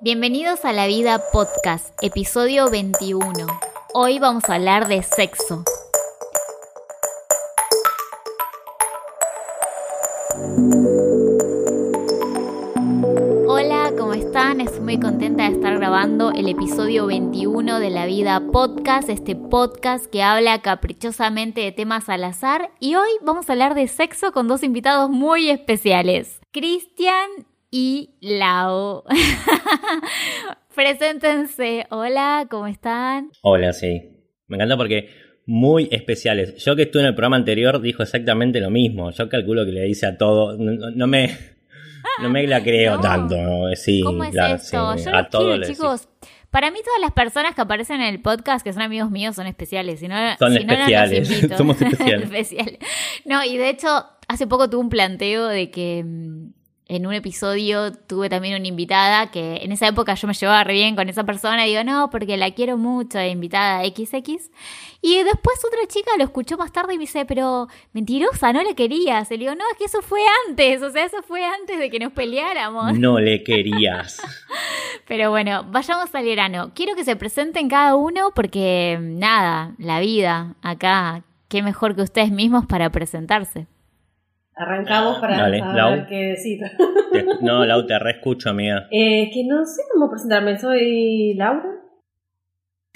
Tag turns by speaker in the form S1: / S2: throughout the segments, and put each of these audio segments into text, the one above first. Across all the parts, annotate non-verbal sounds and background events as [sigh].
S1: Bienvenidos a La Vida Podcast, episodio 21. Hoy vamos a hablar de sexo. Hola, ¿cómo están? Estoy muy contenta de estar grabando el episodio 21 de La Vida Podcast, este podcast que habla caprichosamente de temas al azar. Y hoy vamos a hablar de sexo con dos invitados muy especiales. Cristian y Lau. [laughs] Preséntense. Hola, ¿cómo están?
S2: Hola, sí. Me encanta porque muy especiales. Yo que estuve en el programa anterior dijo exactamente lo mismo. Yo calculo que le dice a todo. No, no me, no me la creo [laughs]
S1: No.
S2: tanto. ¿no? Sí,
S1: ¿Cómo es
S2: claro,
S1: esto?
S2: sí,
S1: Yo
S2: a
S1: los
S2: todo
S1: quiero,
S2: le decís.
S1: chicos. Para mí todas las personas que aparecen en el podcast que son amigos míos son especiales. Si no,
S2: Son
S1: si no, no
S2: especiales. [laughs]
S1: invito.
S2: Somos especiales.
S1: Especial. No, y de hecho, hace poco tuve un planteo de que mm, en un episodio tuve también una invitada que en esa época yo me llevaba re bien con esa persona y digo, no, porque la quiero mucho, de invitada XX. Y después otra chica lo escuchó más tarde y me dice, pero mentirosa, no le querías. Y le digo, no, es que eso fue antes, o sea, eso fue antes de que nos peleáramos.
S2: No le querías. [laughs]
S1: Pero bueno, vayamos al grano. Quiero que se presenten cada uno porque, nada, la vida acá, qué mejor que ustedes mismos para presentarse.
S3: Arrancamos para
S2: Dale,
S3: saber
S2: Lau.
S3: qué decir. [laughs]
S2: Te- no, Lau, te reescucho, amiga.
S3: Eh, que no sé cómo presentarme. Soy Laura.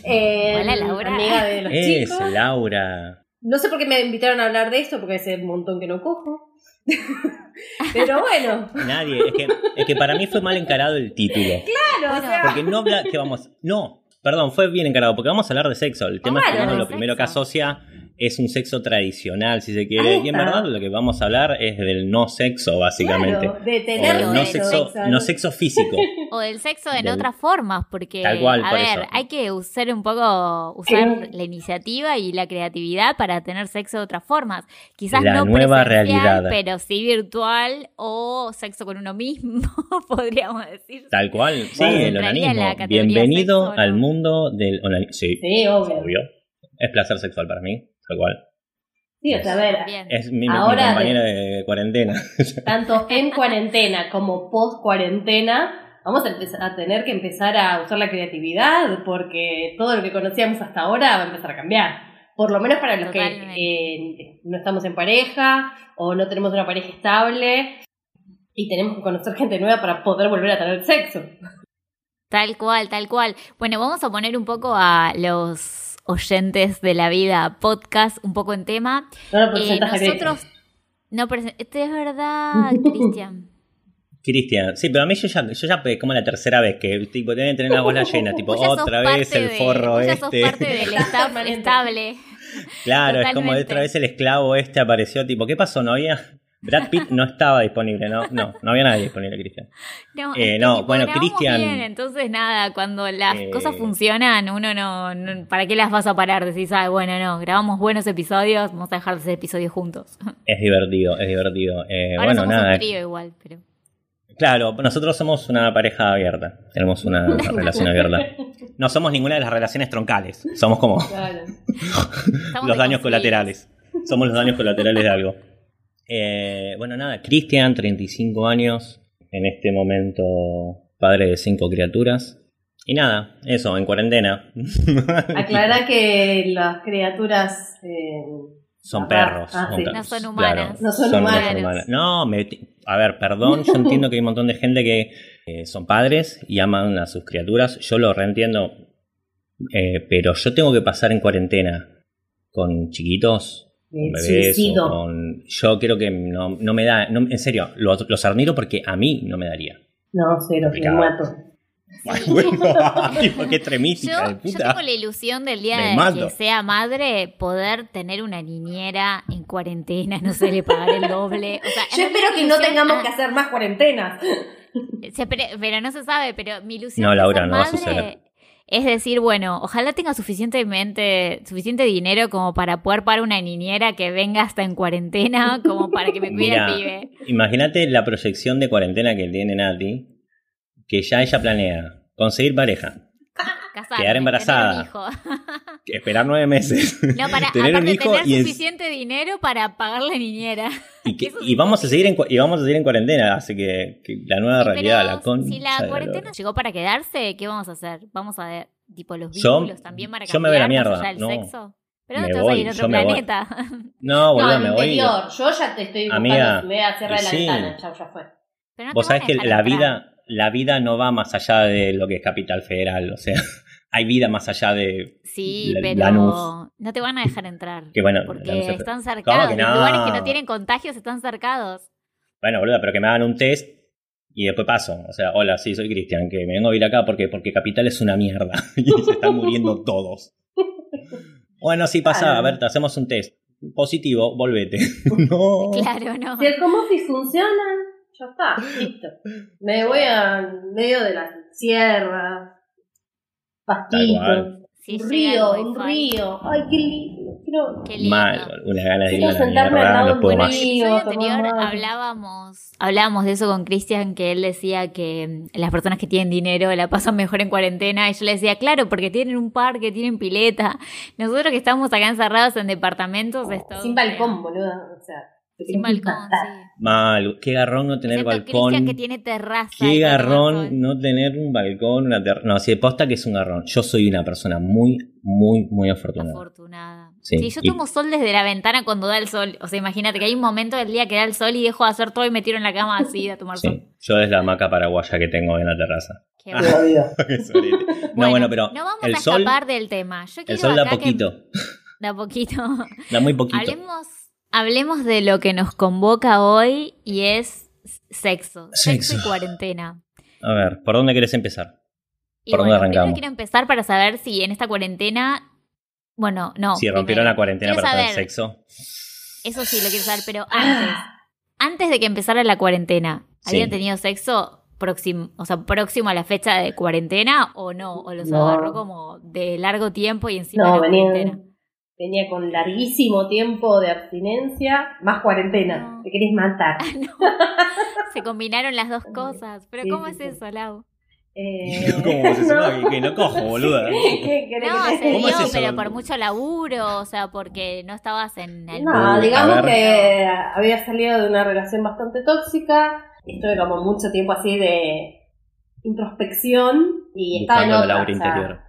S3: Eh,
S1: Hola, Laura.
S3: Amiga de los
S2: Es
S3: chicos.
S2: Laura.
S3: No sé por qué me invitaron a hablar de esto, porque hace un montón que no cojo. [laughs] Pero bueno,
S2: Nadie. Es que, es que para mí fue mal encarado el título.
S3: claro, o
S1: Bueno.
S3: sea,
S2: Porque no habla. que vamos. No, perdón, fue bien encarado. Porque vamos a hablar de sexo. El tema es que uno lo primero que asocia es un sexo tradicional, si se quiere. Y en verdad lo que vamos a hablar es del no sexo, básicamente.
S3: claro, de tener
S2: no
S1: sexo.
S2: sexo, no sexo físico. [laughs]
S1: O del sexo en
S2: Del-
S1: otras formas, porque,
S2: Tal cual,
S1: a
S2: por
S1: ver,
S2: eso.
S1: hay que usar un poco, usar la iniciativa y la creatividad para tener sexo de otras formas. Quizás
S2: La
S1: no
S2: nueva realidad.
S1: pero sí virtual o sexo con uno mismo, [laughs] podríamos decir.
S2: Tal cual, sí,
S3: Bueno,
S2: el
S1: categoría
S2: Bienvenido
S1: sexo, ¿no?
S2: al mundo del onanismo. Sí,
S3: Sí, obvio.
S2: obvio. Es placer sexual para mí, tal cual.
S3: Sí, o sea, a ver,
S1: Bien.
S2: Es mi, mi
S3: Ahora
S2: compañera de cuarentena. [laughs]
S3: tanto en cuarentena como post cuarentena, vamos a, empezar, a tener que empezar a usar la creatividad porque todo lo que conocíamos hasta ahora va a empezar a cambiar. Por lo menos para los
S1: Totalmente.
S3: que eh, no estamos en pareja o no tenemos una pareja estable y tenemos que conocer gente nueva para poder volver a tener sexo.
S1: Tal cual, tal cual. Bueno, vamos a poner un poco a los oyentes de la vida podcast un poco en tema.
S3: No lo
S1: Eh, nosotros no presen- este es verdad, [laughs] Cristian.
S2: Cristian, sí, pero a mí yo ya, yo ya es como la tercera vez que tipo deben tener la bola [laughs] llena, tipo otra vez el
S1: de-
S2: forro
S1: ya sos
S2: este.
S1: parte del [laughs] estable.
S2: Claro, es como otra vez el esclavo este apareció, tipo, ¿qué pasó? No había Brad Pitt no estaba disponible, no, no, no había nadie disponible, Cristian. [laughs]
S1: No,
S2: Eh, no, bueno, Cristian-
S1: entonces nada, cuando las
S2: Eh.
S1: cosas funcionan, uno no, no- ¿Para qué las vas a parar? Decís, ah, bueno, no, grabamos buenos episodios, vamos a dejar de hacer episodios juntos. [laughs]
S2: Es divertido, es divertido. Eh,
S1: Ahora
S2: bueno,
S1: somos
S2: nada.
S1: un trío igual, pero.
S2: Claro, nosotros somos una pareja abierta. Tenemos una [laughs] relación abierta. No somos ninguna de las relaciones troncales. Somos como
S3: Claro.
S2: los daños colaterales. Somos los daños colaterales de algo. Eh, bueno, nada, Cristian, 35 años. En este momento, padre de cinco criaturas. Y nada, eso, en cuarentena. [laughs]
S3: Aclará que las criaturas eh,
S2: Son perros.
S3: ah, sí.
S1: No son humanas.
S3: No son humanas.
S2: No, me- a ver, perdón, yo [laughs] entiendo que hay un montón de gente que eh, son padres y aman a sus criaturas. Yo lo reentiendo. Eh, pero yo tengo que pasar en cuarentena con chiquitos,
S3: suicido.
S2: con... Yo creo que no, no me da... no- en serio, los, los admiro porque a mí no me daría.
S3: No, cero, me mato.
S2: Ay, bueno, [laughs] tipo, qué extremística de
S1: Yo, yo
S2: puta.
S1: tengo la ilusión del día
S2: Me
S1: de que sea madre poder tener una niñera en cuarentena, no sé, le pagar el doble. O sea, en
S3: Yo espero que no tengamos
S1: ah,
S3: que hacer más cuarentenas.
S1: se pero no se sabe, pero mi ilusión
S2: No,
S1: de
S2: Laura,
S1: ser
S2: no va a suceder.
S1: Es decir, bueno, ojalá tenga suficientemente, suficiente dinero como para poder pagar una niñera que venga hasta en cuarentena, [laughs] como para que me cuide
S2: Mira,
S1: el pibe.
S2: Imagínate la proyección de cuarentena que tiene Nati, que ya ella planea conseguir pareja,
S1: Casarme,
S2: Quedar embarazada.
S1: tener un hijo. [laughs]
S2: Esperar nueve meses.
S1: No, para [laughs]
S2: tener un
S1: aparte
S2: hijo
S1: tener
S2: y,
S1: suficiente dinero para pagar la niñera.
S2: y, que- [laughs] vamos a seguir en, cu- y vamos a seguir en cuarentena, así que, que la nueva realidad,
S1: Pero
S2: la con.
S1: si la cuarentena llegó para quedarse, ¿qué vamos a hacer? Vamos a ver, tipo, los
S2: Yo-
S1: vínculos también van a
S2: yo me voy a la
S1: cambiar
S2: mierda,
S1: del
S2: no.
S1: sexo. Pero
S2: Me
S1: no te vas a
S2: voy,
S1: ir a otro
S2: yo me voy.
S1: planeta.
S2: No, boludo,
S3: no,
S2: me voy.
S3: Yo ya te estoy buscando.
S2: Amiga,
S3: me voy a cerrar la
S2: sí.
S3: ventana. Chau, ya fue.
S1: Pero no te
S2: Vos sabés que la
S1: entrar.
S2: vida, la vida no va más allá de lo que es Capital Federal, o sea, hay vida más allá de.
S1: Sí,
S2: La-
S1: pero
S2: Lanús.
S1: no te van a dejar entrar.
S2: Que bueno,
S1: porque están
S2: ¿Cómo
S1: cercados.
S2: que
S1: Los
S2: no?
S1: lugares que no tienen contagios están cercados.
S2: Bueno, boludo, pero que me hagan un test y después paso. O sea, hola, sí, soy Cristian, que me vengo a vivir acá porque, porque Capital es una mierda [laughs] y se están muriendo [laughs] todos. Bueno, sí, pasa, a ver, te hacemos un test. Positivo, volvete. [laughs] no.
S1: Claro, no.
S3: Si el home office funciona, ya está, listo. Me voy a medio de la sierra, pastitos.
S1: Si
S3: un río, un río. Ay, qué lindo. Quiero...
S1: Qué lindo.
S2: Mal, una ganas de ir
S3: Quiero
S2: a la
S3: sentarme al
S2: mierda,
S3: lado
S2: no
S3: de
S2: puedo
S3: un
S2: más.
S1: En el anterior hablábamos, hablábamos de eso con Cristian, que él decía que mm, las personas que tienen dinero la pasan mejor en cuarentena. Y yo le decía, claro, porque tienen un parque, tienen pileta. Nosotros que estamos acá encerrados en departamentos, es todo
S3: Sin balcón, boludo. O sea,
S1: Sin balcón, sí.
S2: Mal, qué garrón no tener
S1: Excepto
S2: balcón.
S1: Cristian que tiene terraza.
S2: Qué garrón
S1: sol.
S2: no tener un balcón, una terraza. No, si de posta que es un garrón. Yo soy una persona muy, muy, muy afortunada.
S1: Afortunada.
S2: Sí,
S1: Sí, yo
S2: y-
S1: tomo sol desde la ventana cuando da el sol. O sea, imagínate que hay un momento del día que da el sol y dejo de hacer todo y me tiro en la cama así a tomar sol.
S2: Sí, yo es la hamaca paraguaya que tengo en la terraza.
S1: Qué bueno. [laughs]
S2: no, bueno, pero
S1: no vamos
S2: el
S1: a
S2: sol,
S1: escapar del tema. Yo
S2: el sol da
S1: acá que-
S2: poquito,
S1: da poquito. [laughs]
S2: da muy poquito.
S1: hablemos, hablemos de lo que nos convoca hoy y es sexo. Sexo,
S2: Sexo.
S1: y cuarentena.
S2: A ver, ¿por dónde querés empezar?
S1: Y
S2: ¿Por dónde
S1: bueno,
S2: arrancamos?
S1: primero quiero empezar para saber si en esta cuarentena. Bueno, no.
S2: si rompieron
S1: primero,
S2: la cuarentena
S1: quiero
S2: para tener
S1: saber-
S2: sexo.
S1: Eso sí lo quiero saber, pero antes. antes de que empezara la cuarentena, ¿habían
S2: Sí.
S1: tenido sexo próximo, o sea, próximo a la fecha de cuarentena o no? ¿O los
S3: No.
S1: agarró como de largo tiempo y encima
S3: No,
S1: de la cuarentena?
S3: Venía con larguísimo tiempo de abstinencia, más cuarentena.
S1: No.
S3: Te querés matar.
S1: No. Se combinaron las dos cosas. ¿Pero
S3: Sí,
S1: cómo
S3: sí,
S1: es
S3: sí.
S1: eso, Lau?
S3: Eh, [laughs]
S2: ¿Cómo se llama? Que, que no cojo, boluda. [laughs]
S3: ¿Qué querés
S1: No,
S3: que
S1: se dio,
S2: es eso?
S1: pero por mucho laburo, o sea, porque no estabas en el...
S3: No,
S2: Uh,
S3: digamos que había salido de una relación bastante tóxica. Estuve como mucho tiempo así de introspección y estaba en otra.
S2: la
S3: o sea,
S2: interior.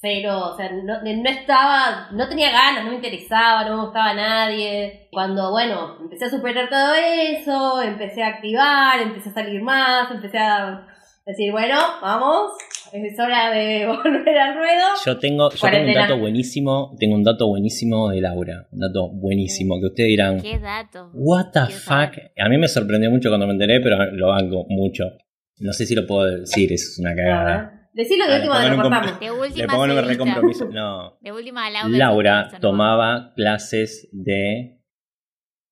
S3: Cero, o sea, no, no estaba, no tenía ganas, no me interesaba, no me gustaba nadie. Cuando, bueno, empecé a superar todo eso, empecé a activar, empecé a salir más, empecé a decir, bueno, vamos, es hora de [laughs] volver al ruedo.
S2: Yo tengo, yo tengo un dato buenísimo, tengo un dato buenísimo de Laura, un dato buenísimo que ustedes dirán,
S1: ¿Qué dato?
S2: what the fuck. A mí me sorprendió mucho cuando me enteré, pero lo banco mucho. No sé si lo puedo decir, es una
S3: A
S2: cagada.
S3: Ver, Decilo de última
S2: le
S3: de lo
S2: pongo en
S3: cortamos.
S1: De
S2: Le
S1: última
S2: pongo un recompromiso. No.
S1: De última
S2: Laura
S1: ¿no?
S2: tomaba clases de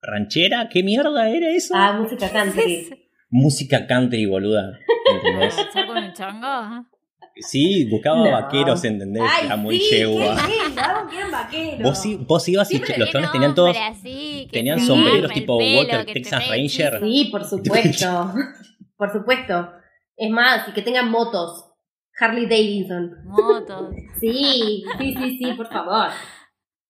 S2: ranchera, ¿qué mierda era eso?
S3: Ah, música country.
S2: Música country, boluda. ¿Entendés?
S1: ¿Ser con un chongo?
S2: Sí, buscaba
S3: No.
S2: vaqueros, ¿entendés?
S3: Ay,
S2: Era muy
S3: sí,
S2: yegua.
S3: vaqueros.
S2: Vos, vos ibas y los chones tenían todos.
S1: así,
S2: tenían
S1: te
S2: sombreros tipo
S1: pelo,
S2: Walker
S1: te
S2: Texas Ranger.
S3: Sí, por [laughs] supuesto. por supuesto. Es más, y que tengan motos. Harley Davidson.
S1: Motos.
S3: Sí, sí, sí, sí, por favor.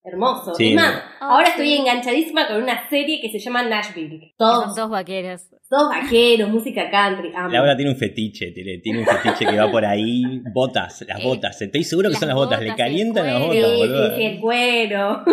S3: Hermoso.
S2: Sí.
S3: Es más, ahora estoy enganchadísima con una serie que se llama Nashville.
S1: Que Son
S3: Todos,
S1: dos vaqueros.
S3: todos vaqueros, música country. Amo.
S2: Laura tiene un fetiche, tiene, tiene un fetiche que va por ahí. Botas, las
S1: Eh,
S2: botas. Estoy seguro que
S1: las
S2: son las botas. Le
S1: botas,
S2: calientan las botas,
S3: sí,
S2: boludo.
S3: sí, el cuero.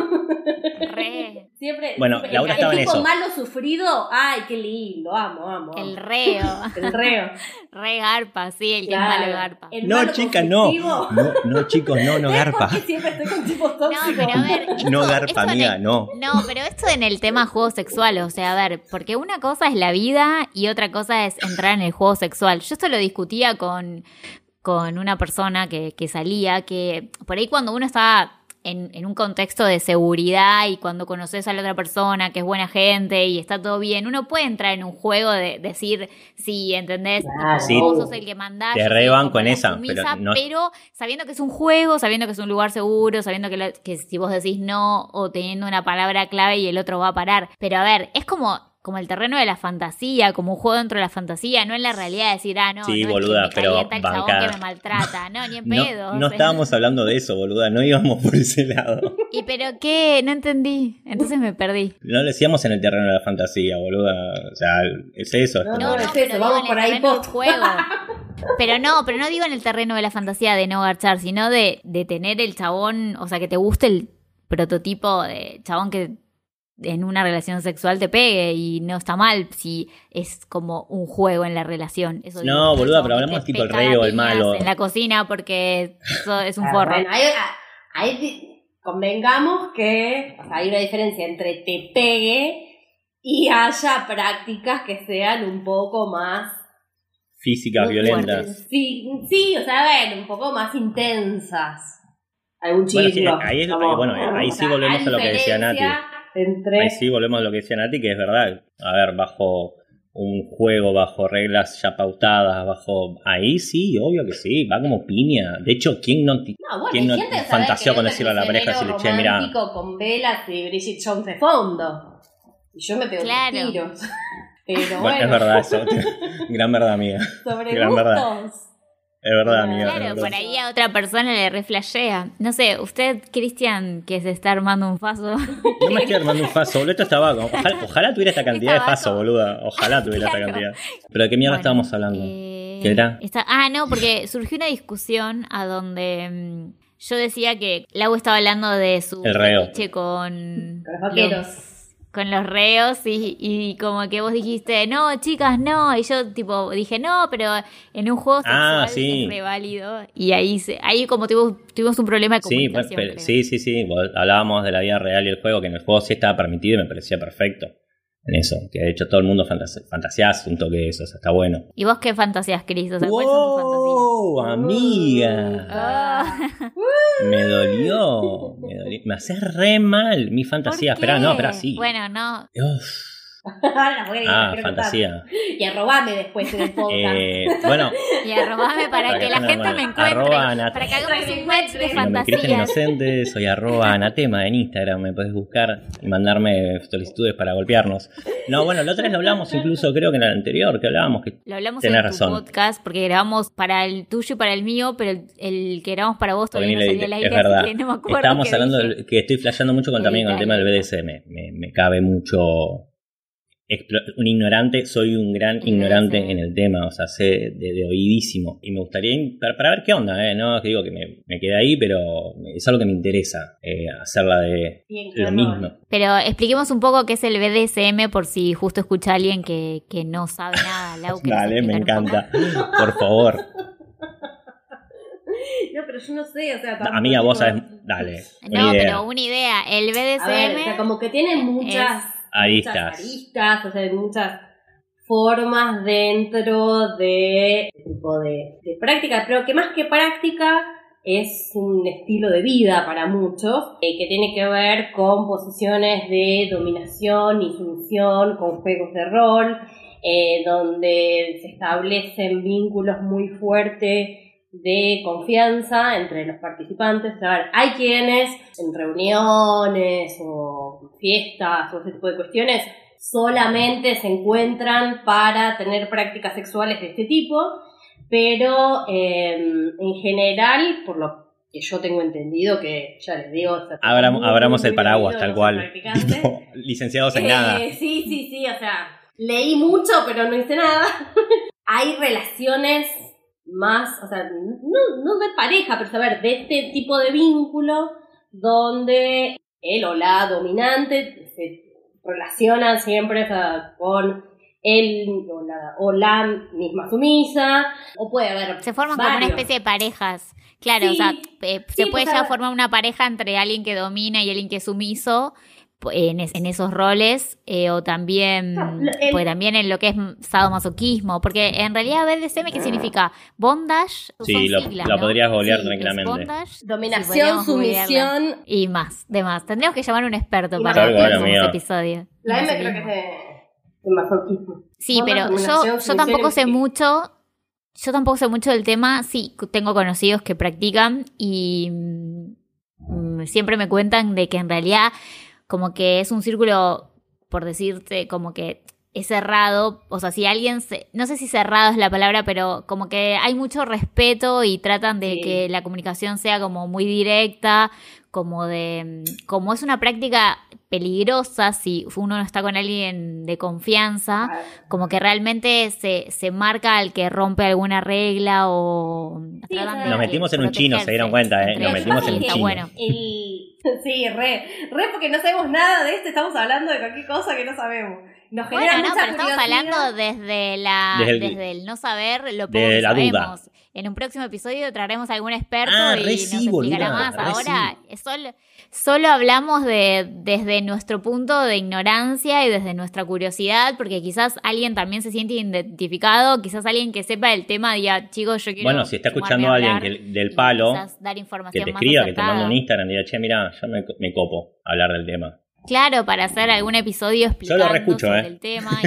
S1: Re.
S3: Siempre.
S2: Bueno,
S3: siempre-
S2: Laura
S3: el,
S2: estaba
S3: el
S2: en
S3: tipo
S2: eso.
S3: malo sufrido. Ay, qué lindo. Amo, amo. amo.
S1: El reo. [laughs]
S3: El reo.
S1: Re garpa, sí, el que es
S3: Claro.
S1: malo garpa.
S3: El
S2: No,
S3: malo
S2: chica, no. No, no, chicos, no, no [laughs]
S3: ¿Ves
S2: garpa.
S3: siempre estoy con tipos
S1: No,
S3: tóxicos?
S1: pero a ver. [laughs] esto-
S2: No garpa, amiga,
S1: el-
S2: no.
S1: No, pero esto en el tema juego sexual, o sea, a ver, porque una cosa es la vida y otra cosa es entrar en el juego sexual. Yo esto lo discutía con, con una persona que, que salía, que por ahí cuando uno está en, en un contexto de seguridad y cuando conoces a la otra persona que es buena gente y está todo bien, uno puede entrar en un juego de decir, sí, ¿entendés? Tipo,
S2: Sí.
S1: vos sos el que mandás.
S2: Te en
S1: la
S2: esa,
S1: sumisa,
S2: pero no-
S1: pero sabiendo que es un juego, sabiendo que es un lugar seguro, sabiendo que, lo- que si vos decís no o teniendo una palabra clave y el otro va a parar. Pero a ver, es como como el terreno de la fantasía, como un juego dentro de la fantasía, no en la realidad de decir, ah, no,
S2: Sí,
S1: no, es que
S2: boluda,
S1: me
S2: pero
S1: el chabón que me maltrata, no, ni en
S2: No,
S1: pedo.
S2: no
S1: o sea.
S2: estábamos hablando de eso, boluda, no íbamos por ese lado.
S1: ¿Y pero qué? No entendí, entonces me perdí.
S2: No lo decíamos en el terreno de la fantasía, boluda. O sea, es eso.
S3: No,
S1: No,
S3: no,
S1: no,
S3: es eso,
S1: digo
S3: vamos
S1: en el
S3: por ahí
S1: terreno del
S3: post.
S1: juego. [laughs] Pero no, pero no digo en el terreno de la fantasía de no garchar, sino de, de tener el chabón, o sea, que te guste el prototipo de chabón que en una relación sexual te pegue y no está mal si es como un juego en la relación. Eso
S2: No, boluda, pero hablamos tipo el rey o el malo.
S1: En la cocina porque eso es un
S3: Ah,
S1: forro.
S3: Bueno, hay- convengamos que o sea, hay una diferencia entre te pegue y haya prácticas que sean un poco más
S2: Físicas, violentas.
S3: Sí, sí, o sea, a ver, un poco más intensas. Algún
S2: Bueno,
S3: chico.
S2: sí, ahí es-
S3: como-
S2: ahí- bueno, ahí sí volvemos a lo que decía
S3: diferencia Entre...
S2: Ahí sí volvemos a lo que decía Nati, que es verdad. A ver, bajo un juego, bajo reglas ya pautadas, bajo... Ahí sí, obvio que sí, va como piña. De hecho, ¿quién no...
S3: No, bueno,
S2: ¿Quién no fantaseó con decirle a la pareja,
S3: Enero
S2: decirle, che, mira...
S3: romántico con velas y Bridget Jones de fondo. Y yo me pego
S1: Claro.
S3: tiros. [laughs] Pero bueno,
S2: Bueno, es verdad eso. [laughs] Gran verdad, amiga.
S3: sobre
S2: gran
S3: gustos.
S2: verdad. Es verdad, amiga. es
S1: Claro,
S2: verdad.
S1: por ahí a otra persona le reflashea. No sé, usted, Cristian, que se está armando un faso. [laughs]
S2: No me estoy armando un faso, boludo. Esto está vago. Ojalá, ojalá tuviera esta cantidad de faso, boluda. Ojalá tuviera
S1: Claro.
S2: esta cantidad. Pero ¿de qué mierda
S1: Bueno,
S2: estábamos hablando?
S1: eh,
S2: ¿Qué era?
S1: está- ah, no, porque surgió una discusión a donde mm, yo decía que Lau estaba hablando de su
S2: El reo.
S1: fetiche con
S3: Con los vaqueros.
S1: los- con los reos y, y como que vos dijiste, no, chicas, no. Y yo tipo dije, no, pero en un juego sexual
S2: Ah, sí.
S1: es re válido. Y ahí, se, ahí como tuvimos, tuvimos un problema de
S2: Sí,
S1: comunicación.
S2: pero- sí, sí, sí. Vos- Hablábamos de la vida real y el juego, que en el juego sí estaba permitido y me parecía perfecto. En eso, que de hecho todo el mundo fantas fantaseás un toque de eso, o sea, está bueno.
S1: ¿Y vos qué fantasías, Cris? O sea, ¿cuáles son tus fantasías?
S2: ¡Wow, amiga!
S1: Ah. [laughs]
S2: Me dolió, me dolió. Me hace re mal mi fantasía.
S1: ¿Por
S2: Espera, no, espera, sí.
S1: Bueno, no.
S2: Uf. [laughs]
S3: Ahora las
S2: Ah, fantasía.
S3: Y arrobame después en el podcast.
S2: Eh, bueno,
S1: Y arrobame para,
S2: Para
S1: que
S2: que
S1: la gente
S2: bueno,
S1: me encuentre. para que hagamos un match de
S2: es
S1: fantasías.
S2: Inocente, soy arroba anatema en Instagram, me podés buscar y mandarme solicitudes para golpearnos. No, bueno, la otra vez lo hablamos incluso, creo que en el anterior, que hablábamos que
S1: Lo hablamos
S2: Tenés
S1: en tu
S2: razón.
S1: podcast porque grabamos para el tuyo y para el mío, pero el, el que grabamos para vos todavía no
S2: le-
S1: al
S2: es
S1: aire,
S2: verdad.
S1: así que no me acuerdo.
S2: Estábamos hablando
S1: dije.
S2: que estoy flasheando mucho con, también con el tema del. BDSM. Me, me cabe mucho. Un ignorante, soy un gran ignorante en el tema, o sea, sé de, de oídísimo. Y me gustaría, para, para ver qué onda, ¿eh? No que digo que me, me quedé ahí, pero es algo que me interesa, eh, hacerla de
S3: Bien,
S2: lo mismo.
S1: Pero expliquemos un poco qué es el BDSM por si justo escucha a alguien que, que no sabe nada. Lau, ¿querés [laughs]
S2: Dale, me encanta. Por favor. [laughs]
S3: No, pero yo no sé, o sea...
S2: Amiga, vos sabés. Dale.
S1: No,
S2: idea.
S1: pero una idea. El BDSM.
S3: A ver, o sea, como que tiene muchas
S2: Aristas.
S3: muchas aristas, o sea, hay muchas formas dentro de este tipo de, de práctica, pero que más que práctica es un estilo de vida para muchos, eh, que tiene que ver con posiciones de dominación y sumisión, con juegos de rol, eh, donde se establecen vínculos muy fuertes de confianza entre los participantes. A ver, hay quienes en reuniones o fiestas o ese tipo de cuestiones solamente se encuentran para tener prácticas sexuales de este tipo, pero eh, en general, por lo que yo tengo entendido, que ya les digo, o sea,
S2: Abram-
S3: muy,
S2: abramos el paraguas, tal cual. [laughs] Tipo, licenciados en
S3: Eh,
S2: nada.
S3: Sí, sí, sí, o sea, leí mucho, pero no hice nada. [laughs] Hay relaciones más, o sea, no, no de pareja, pero a ver, de este tipo de vínculo donde él o la dominante se relacionan siempre o sea, con él o la, o la misma sumisa, o puede haber
S1: Se forman como una especie de parejas. Claro,
S3: Sí,
S1: o sea, eh, se puede
S3: pues,
S1: ya formar una pareja entre alguien que domina y alguien que es sumiso en, es- en esos roles, eh, o también,
S3: No, lo- el-
S1: pues también en lo que es sadomasoquismo, porque en realidad BDSM, ¿qué significa? Bondage,
S2: Sí,
S1: son
S2: lo-
S1: siglas,
S2: lo
S1: ¿no?
S2: podrías googlear
S1: Sí,
S2: tranquilamente.
S1: bondage,
S3: Dominación, sumisión.
S1: Y más, de más. Tendríamos que llamar a un experto
S3: Y
S1: para
S2: amiga.
S1: episodio.
S3: La M creo que es de, de masoquismo.
S1: Sí, pero yo, tampoco sé mucho. Yo tampoco sé mucho del tema. Sí, tengo conocidos que practican y mm, siempre me cuentan de que en realidad como que es un círculo, por decirte, como que es cerrado, o sea, si alguien, se, no sé si cerrado es la palabra, pero como que hay mucho respeto y tratan de
S3: Sí.
S1: que la comunicación sea como muy directa, como de, como es una práctica peligrosa si uno no está con alguien de confianza, como que realmente se, se marca al que rompe alguna regla o
S3: Sí, Nos
S2: metimos en un chino, se dieron cuenta, ¿eh? Nos metimos en un chino.
S1: bueno.
S3: El... Sí, re. Re porque no sabemos nada de esto, estamos hablando de cualquier cosa que no sabemos. Nos genera
S1: Bueno, no,
S3: mucha
S1: pero estamos hablando desde la
S2: Desde
S1: desde
S2: el-
S1: no saber lo poco que
S2: la duda.
S1: sabemos. En un próximo episodio traeremos a algún experto
S2: Ah,
S1: y nos
S2: sí,
S1: explicará
S2: boluda,
S1: más. Ahora es solo, solo hablamos de desde nuestro punto de ignorancia y desde nuestra curiosidad, porque quizás alguien también se siente identificado, quizás alguien que sepa el tema diga, chicos, yo quiero
S2: Bueno, si está escuchando a alguien
S1: hablar",
S2: que- del palo, que te escriba, que te mande un Instagram y diga, che, mira, yo me, me copo a hablar del tema.
S1: Claro, para hacer algún episodio explicando
S2: reescucho,
S1: sobre
S2: ¿eh?
S1: el tema.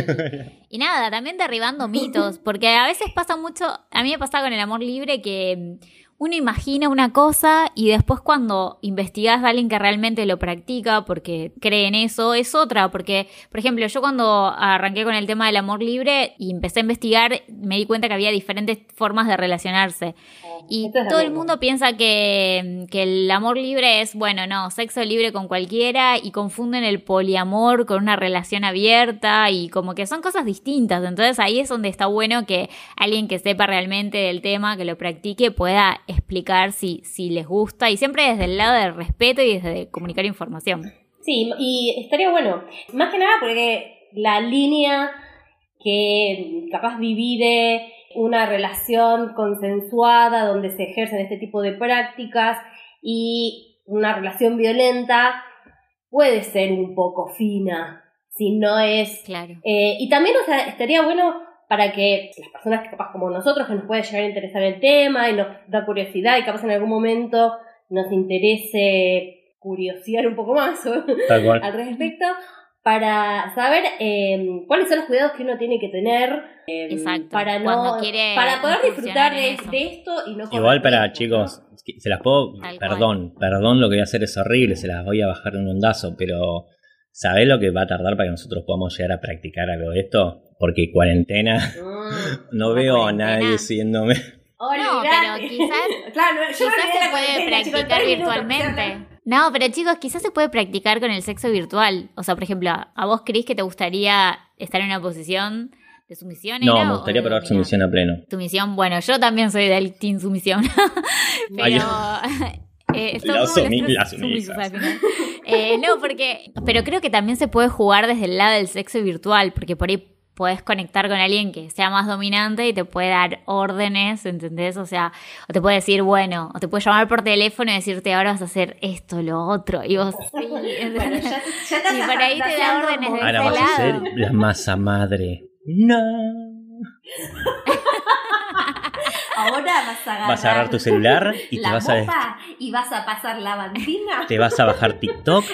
S1: Y, y nada, también derribando mitos, porque a veces pasa mucho, a mí me pasa con el amor libre que mm, uno imagina una cosa y después cuando investigas a alguien que realmente lo practica porque cree en eso, es otra, porque, por ejemplo, yo cuando arranqué con el tema del amor libre y empecé a investigar, me di cuenta que había diferentes formas de relacionarse. Y
S3: es
S1: todo el mundo piensa que, que el amor libre es, bueno, no, sexo libre con cualquiera y confunden el poliamor con una relación abierta y como que son cosas distintas. Entonces ahí es donde está bueno que alguien que sepa realmente del tema, que lo practique, pueda explicar si, si les gusta y siempre desde el lado del respeto y desde comunicar información.
S3: Sí, y estaría bueno. Más que nada porque la línea que capaz divide una relación consensuada donde se ejercen este tipo de prácticas y una relación violenta puede ser un poco fina si no es
S1: Claro.
S3: eh, y también, o sea, estaría bueno para que las personas que capaz como nosotros, que nos puede llegar a interesar el tema y nos da curiosidad y capaz en algún momento nos interese curiosear un poco más al respecto, para saber eh, cuáles son los cuidados que uno tiene que tener eh,
S1: Exacto,
S3: para no para poder disfrutar de, esto y no
S2: Igual para chicos, se las puedo,
S1: Tal cual.
S2: perdón, perdón, lo que voy a hacer es horrible, se las voy a bajar de un ondazo, pero ¿sabés lo que va a tardar para que nosotros podamos llegar a practicar algo de esto? Porque cuarentena, [laughs]
S3: ¿no? Mm.
S2: no
S1: ¿La
S2: veo a nadie siéndome.
S1: No, pero quizás-
S3: claro, yo
S1: Quizás se
S3: la
S1: puede
S3: chicos,
S1: practicar virtualmente. No, pero chicos, quizás se puede practicar con el sexo virtual. O sea, por ejemplo, ¿a vos, Cris, que te gustaría estar en una posición de sumisión?
S2: No, me gustaría probar sumisión a pleno.
S1: Sumisión, bueno, yo también soy del team sumisión. [laughs] pero...
S2: Ay, [laughs]
S1: eh,
S2: Las
S1: somos
S2: sumi-
S1: sumisos. Eh, no, porque... Pero creo que también se puede jugar desde el lado del sexo virtual, porque por ahí podés conectar con alguien que sea más dominante y te puede dar órdenes, ¿entendés? O sea, o te puede decir, bueno, o te puede llamar por teléfono y decirte, ahora vas a hacer esto, lo otro, y vos, [laughs] sí,
S3: Bueno,
S1: ¿entendés?
S3: ya, ya estás
S1: Y por ahí te da órdenes de.
S2: Ahora vas a ser la masa madre. No. [laughs]
S3: Ahora vas a agarrar,
S2: Vas a agarrar tu celular y [laughs] te vas a,
S3: y vas a pasar la bandina.
S2: te vas a bajar TikTok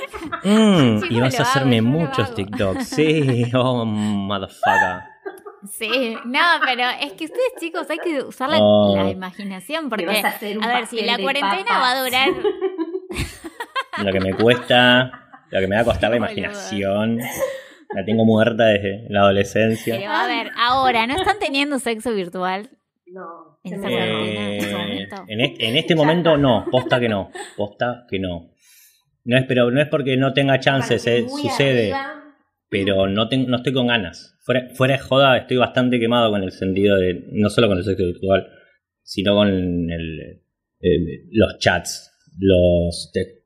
S2: Mm,
S1: Sí,
S2: y vas a hacerme muchos. TikToks. Sí, [laughs] oh, motherfucker.
S1: Sí, no, pero es que ustedes chicos hay que usar la,
S2: Oh.
S1: la imaginación porque,
S3: a hacer un
S1: a ver, si la cuarentena
S3: papas.
S1: va a durar, [laughs]
S2: Lo que me cuesta, lo que me va a costar la [laughs]
S1: Boludo.
S2: imaginación. La tengo muerta desde la adolescencia.
S1: pero a ver, ahora, ¿no están teniendo sexo virtual?
S3: No,
S1: En
S2: Eh, en, este, en este momento no, posta que no, posta que no. No es, pero no es porque no tenga chances, eh, sucede,
S3: arriba.
S2: pero no, ten- no estoy con ganas. Fuera, fuera de joda, estoy bastante quemado con el sentido de, no solo con el sexo virtual, sino con el, el- los chats, los te-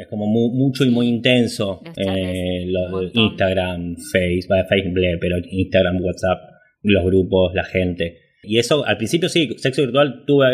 S2: es como mu- mucho y muy intenso.
S1: Los
S2: eh, los. Instagram, Facebook, Facebook, pero Instagram, WhatsApp, los grupos, la gente. Y eso, al principio sí, sexo virtual tuve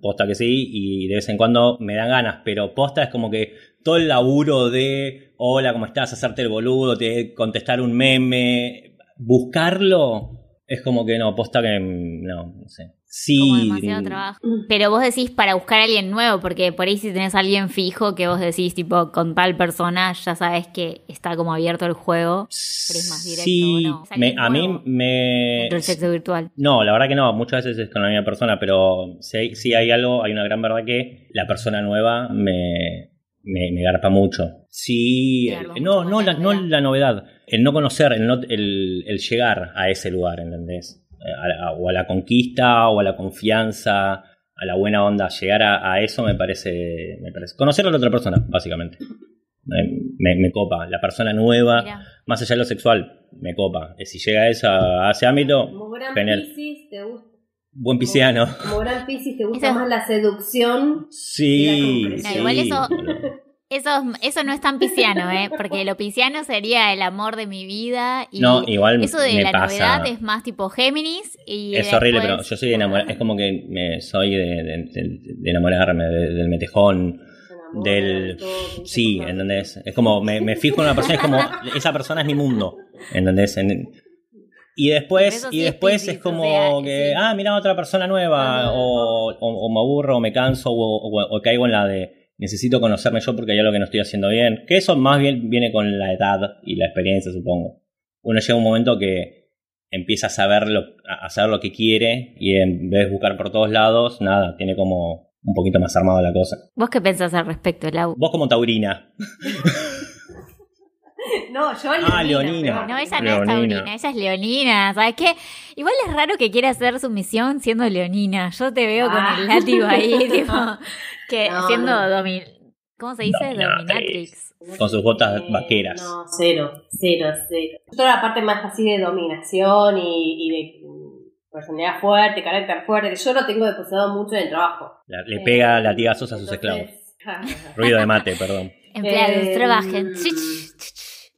S2: posta que sí, y de vez en cuando me dan ganas, pero posta es como que todo el laburo de hola, ¿cómo estás? Hacerte el boludo, te, contestar un meme, buscarlo, es como que no, posta que mm, no, no sé. Sí.
S1: Como demasiado trabajo. Pero vos decís para buscar a alguien nuevo, porque por ahí si tenés a alguien fijo que vos decís, tipo, con tal persona, ya sabes que está como abierto el juego, pero es más directo
S2: Sí,
S1: o no.
S2: Me- a mí me...
S1: del sexo virtual.
S2: No, la verdad que no, muchas veces es con la misma persona, pero si hay, si hay algo, hay una gran verdad que la persona nueva me, me, me garpa mucho. Sí,
S1: garpa
S2: eh, no,
S1: mucho
S2: no, la, no la novedad, el no conocer, el, no- el- el llegar a ese lugar, ¿entendés? Eh, a o a la conquista, o a la confianza, a la buena onda, llegar a, a eso me parece, me parece. Conocer a la otra persona, básicamente. Me, me- me copa. La persona nueva,
S1: Mira.
S2: más allá de lo sexual, me copa. Eh, Si llega a, esa, a ese ámbito,
S3: Como gran
S2: Genial.
S3: Piscis, te gusta.
S2: buen pisciano.
S3: Como gran Piscis, te gusta
S1: Eso-
S3: más la seducción.
S2: Sí,
S3: No,
S2: sí.
S1: igual eso-. Eso, eso no es tan pisciano, ¿eh? Porque lo pisciano sería el amor de mi vida. Y
S2: No, igual
S1: eso de
S2: me
S1: la
S2: pasa.
S1: novedad es más tipo Géminis. Y
S2: Es horrible, pero yo soy enamorado. Es como que me, soy de, de- de- de enamorarme de- del metejón.
S3: enamora
S2: Del.
S3: de todo,
S2: Sí. ¿entendés? Es como me, me fijo en una persona, es como esa persona es mi mundo. ¿Entendés? En- y después,
S1: eso
S2: y
S1: sí es
S2: después es como
S1: o sea,
S2: que,
S1: sí.
S2: ah, mira otra persona nueva,
S3: Ah,
S2: o, o- o me aburro, o me canso, o, o- o caigo en la de necesito conocerme yo porque hay algo que no estoy haciendo bien. Que eso más bien viene con la edad y la experiencia, supongo. Uno llega a un momento que empieza a saber lo, a saber lo que quiere y en vez de buscar por todos lados, nada, tiene como un poquito más armado la cosa.
S1: ¿Vos qué pensás al respecto, Lau?
S2: Vos como taurina. [laughs] [laughs]
S3: No, yo Leonina.
S2: Ah, Leonina.
S1: No, ella no
S2: Leonina.
S1: es taurina, ella es leonina. ¿Sabes qué? Igual es raro que quiera hacer su misión siendo leonina. Yo te veo con
S3: Ah.
S1: el látigo ahí, [laughs] tipo, que
S3: No,
S1: siendo
S3: no.
S1: domi... ¿Cómo se dice?
S2: Dominatrix.
S1: Dominatrix.
S2: Con sus botas
S3: Eh,
S2: vaqueras.
S3: No, cero, cero, cero. Toda la parte más así de dominación y, y de mm, personalidad fuerte, carácter fuerte, que yo lo tengo depositado mucho en el trabajo.
S2: La- le pega latigazos a sus esclavos.
S3: Entonces, [laughs]
S2: Ruido de mate, perdón.
S1: Empleados,
S3: Eh,
S1: trabajen.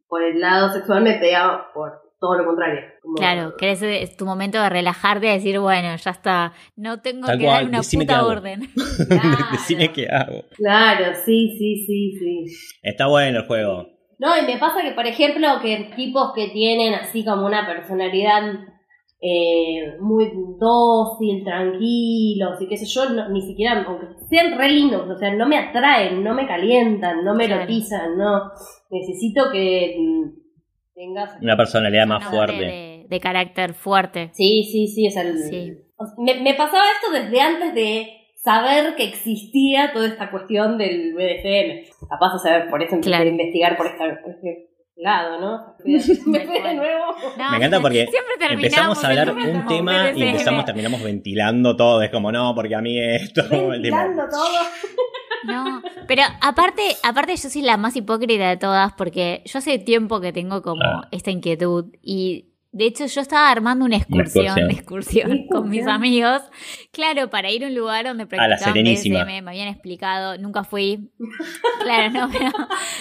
S3: Por el lado sexual me pega por todo lo contrario. Como-
S1: Claro, que es tu momento de relajarte y decir, bueno, ya está, no tengo
S2: Tal
S1: que
S2: cual,
S1: dar una puta orden. [laughs]
S3: Claro.
S2: Decime qué hago.
S3: Claro, sí, sí, sí, sí.
S2: Está bueno el juego.
S3: No, y me pasa que, por ejemplo, que tipos que tienen así como una personalidad eh, muy dócil, tranquilos y qué sé yo, no- ni siquiera, aunque sean re lindos, o sea, no me atraen, no me calientan, no me
S1: Claro.
S3: erotizan, no. Necesito que mm, tengas...
S2: Una personalidad más fuerte.
S1: De, de carácter fuerte.
S3: Sí, sí, sí, es el...
S1: Sí.
S3: o sea, me, me pasaba esto desde antes de saber que existía toda esta cuestión del BDSM. Capaz de saber, por eso empecé
S1: Claro.
S3: a investigar por, esta, por este lado, ¿no? [laughs] Me fui de nuevo.
S1: No,
S2: Me encanta porque empezamos a hablar un tema y empezamos, terminamos ventilando todo. Es como, no, porque a mí esto. el
S3: Ventilando todo.
S1: No, pero aparte, aparte yo soy la más hipócrita de todas porque yo hace tiempo que tengo como
S2: Ah.
S1: esta inquietud y de hecho yo estaba armando una excursión,
S2: excursión.
S1: excursión,
S3: Excursión.
S1: con mis amigos, claro, para ir a un lugar donde
S2: A la
S1: practicaban
S2: Serenísima.
S1: Me habían explicado, nunca fui, claro, no, pero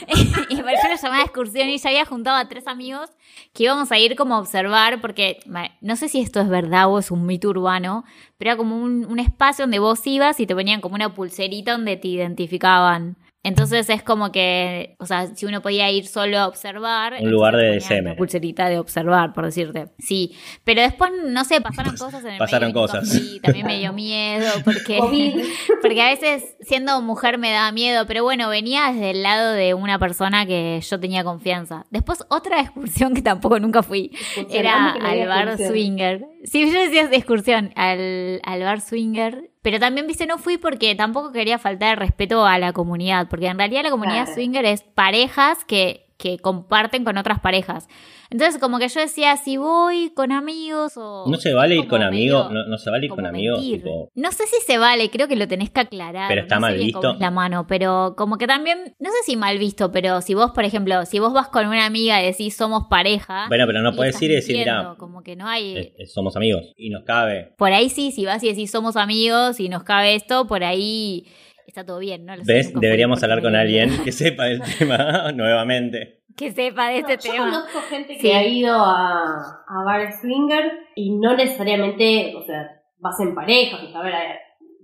S1: [laughs] y por eso lo llamaba excursión y ya había juntado a tres amigos que íbamos a ir como a observar porque no sé si esto es verdad o es un mito urbano, pero era como un, un espacio donde vos ibas y te ponían como una pulserita donde te identificaban. Entonces es como que, o sea, si uno podía ir solo a observar.
S2: Un lugar de DSM.
S1: Una pulserita de observar, por decirte. Sí, pero después, no sé, pasaron cosas en el
S2: Pasaron
S1: medio
S2: cosas.
S1: fui, también me dio miedo porque, [laughs] [laughs] porque a veces siendo mujer me daba miedo, pero bueno, venía desde el lado de una persona que yo tenía confianza. Después otra excursión que tampoco nunca fui, era
S3: me
S1: al bar
S3: excursión.
S1: swinger. Sí, yo decía de excursión, al, al bar swinger. Pero también, viste, no fui porque tampoco quería faltar el respeto a la comunidad. Porque en realidad la comunidad
S3: Claro.
S1: swinger es parejas que, que comparten con otras parejas. Entonces, como que yo decía, si voy con amigos o.
S2: No se vale ir con amigos. No, no se vale ir con amigos. Tipo,
S1: No sé si se vale, creo que lo tenés que aclarar.
S2: Pero está
S1: no
S2: mal visto.
S1: es la mano, pero como que también, no sé si mal visto, pero si vos, por ejemplo, si vos vas con una amiga y decís somos pareja.
S2: bueno, pero no puedes ir y decir, mira,
S1: Como que no hay.
S2: eh, eh, somos amigos. Y nos cabe.
S1: Por ahí sí, si vas y decís somos amigos y nos cabe esto, por ahí está todo bien, ¿no?
S2: ¿Ves? Deberíamos hablar con alguien que sepa del [laughs] tema [laughs] nuevamente.
S1: que sepa de
S3: No,
S1: este
S3: yo
S1: tema.
S3: conozco gente que
S1: Sí.
S3: ha ido a, a bar swinger y no necesariamente, o sea, vas en pareja, pues, a ver,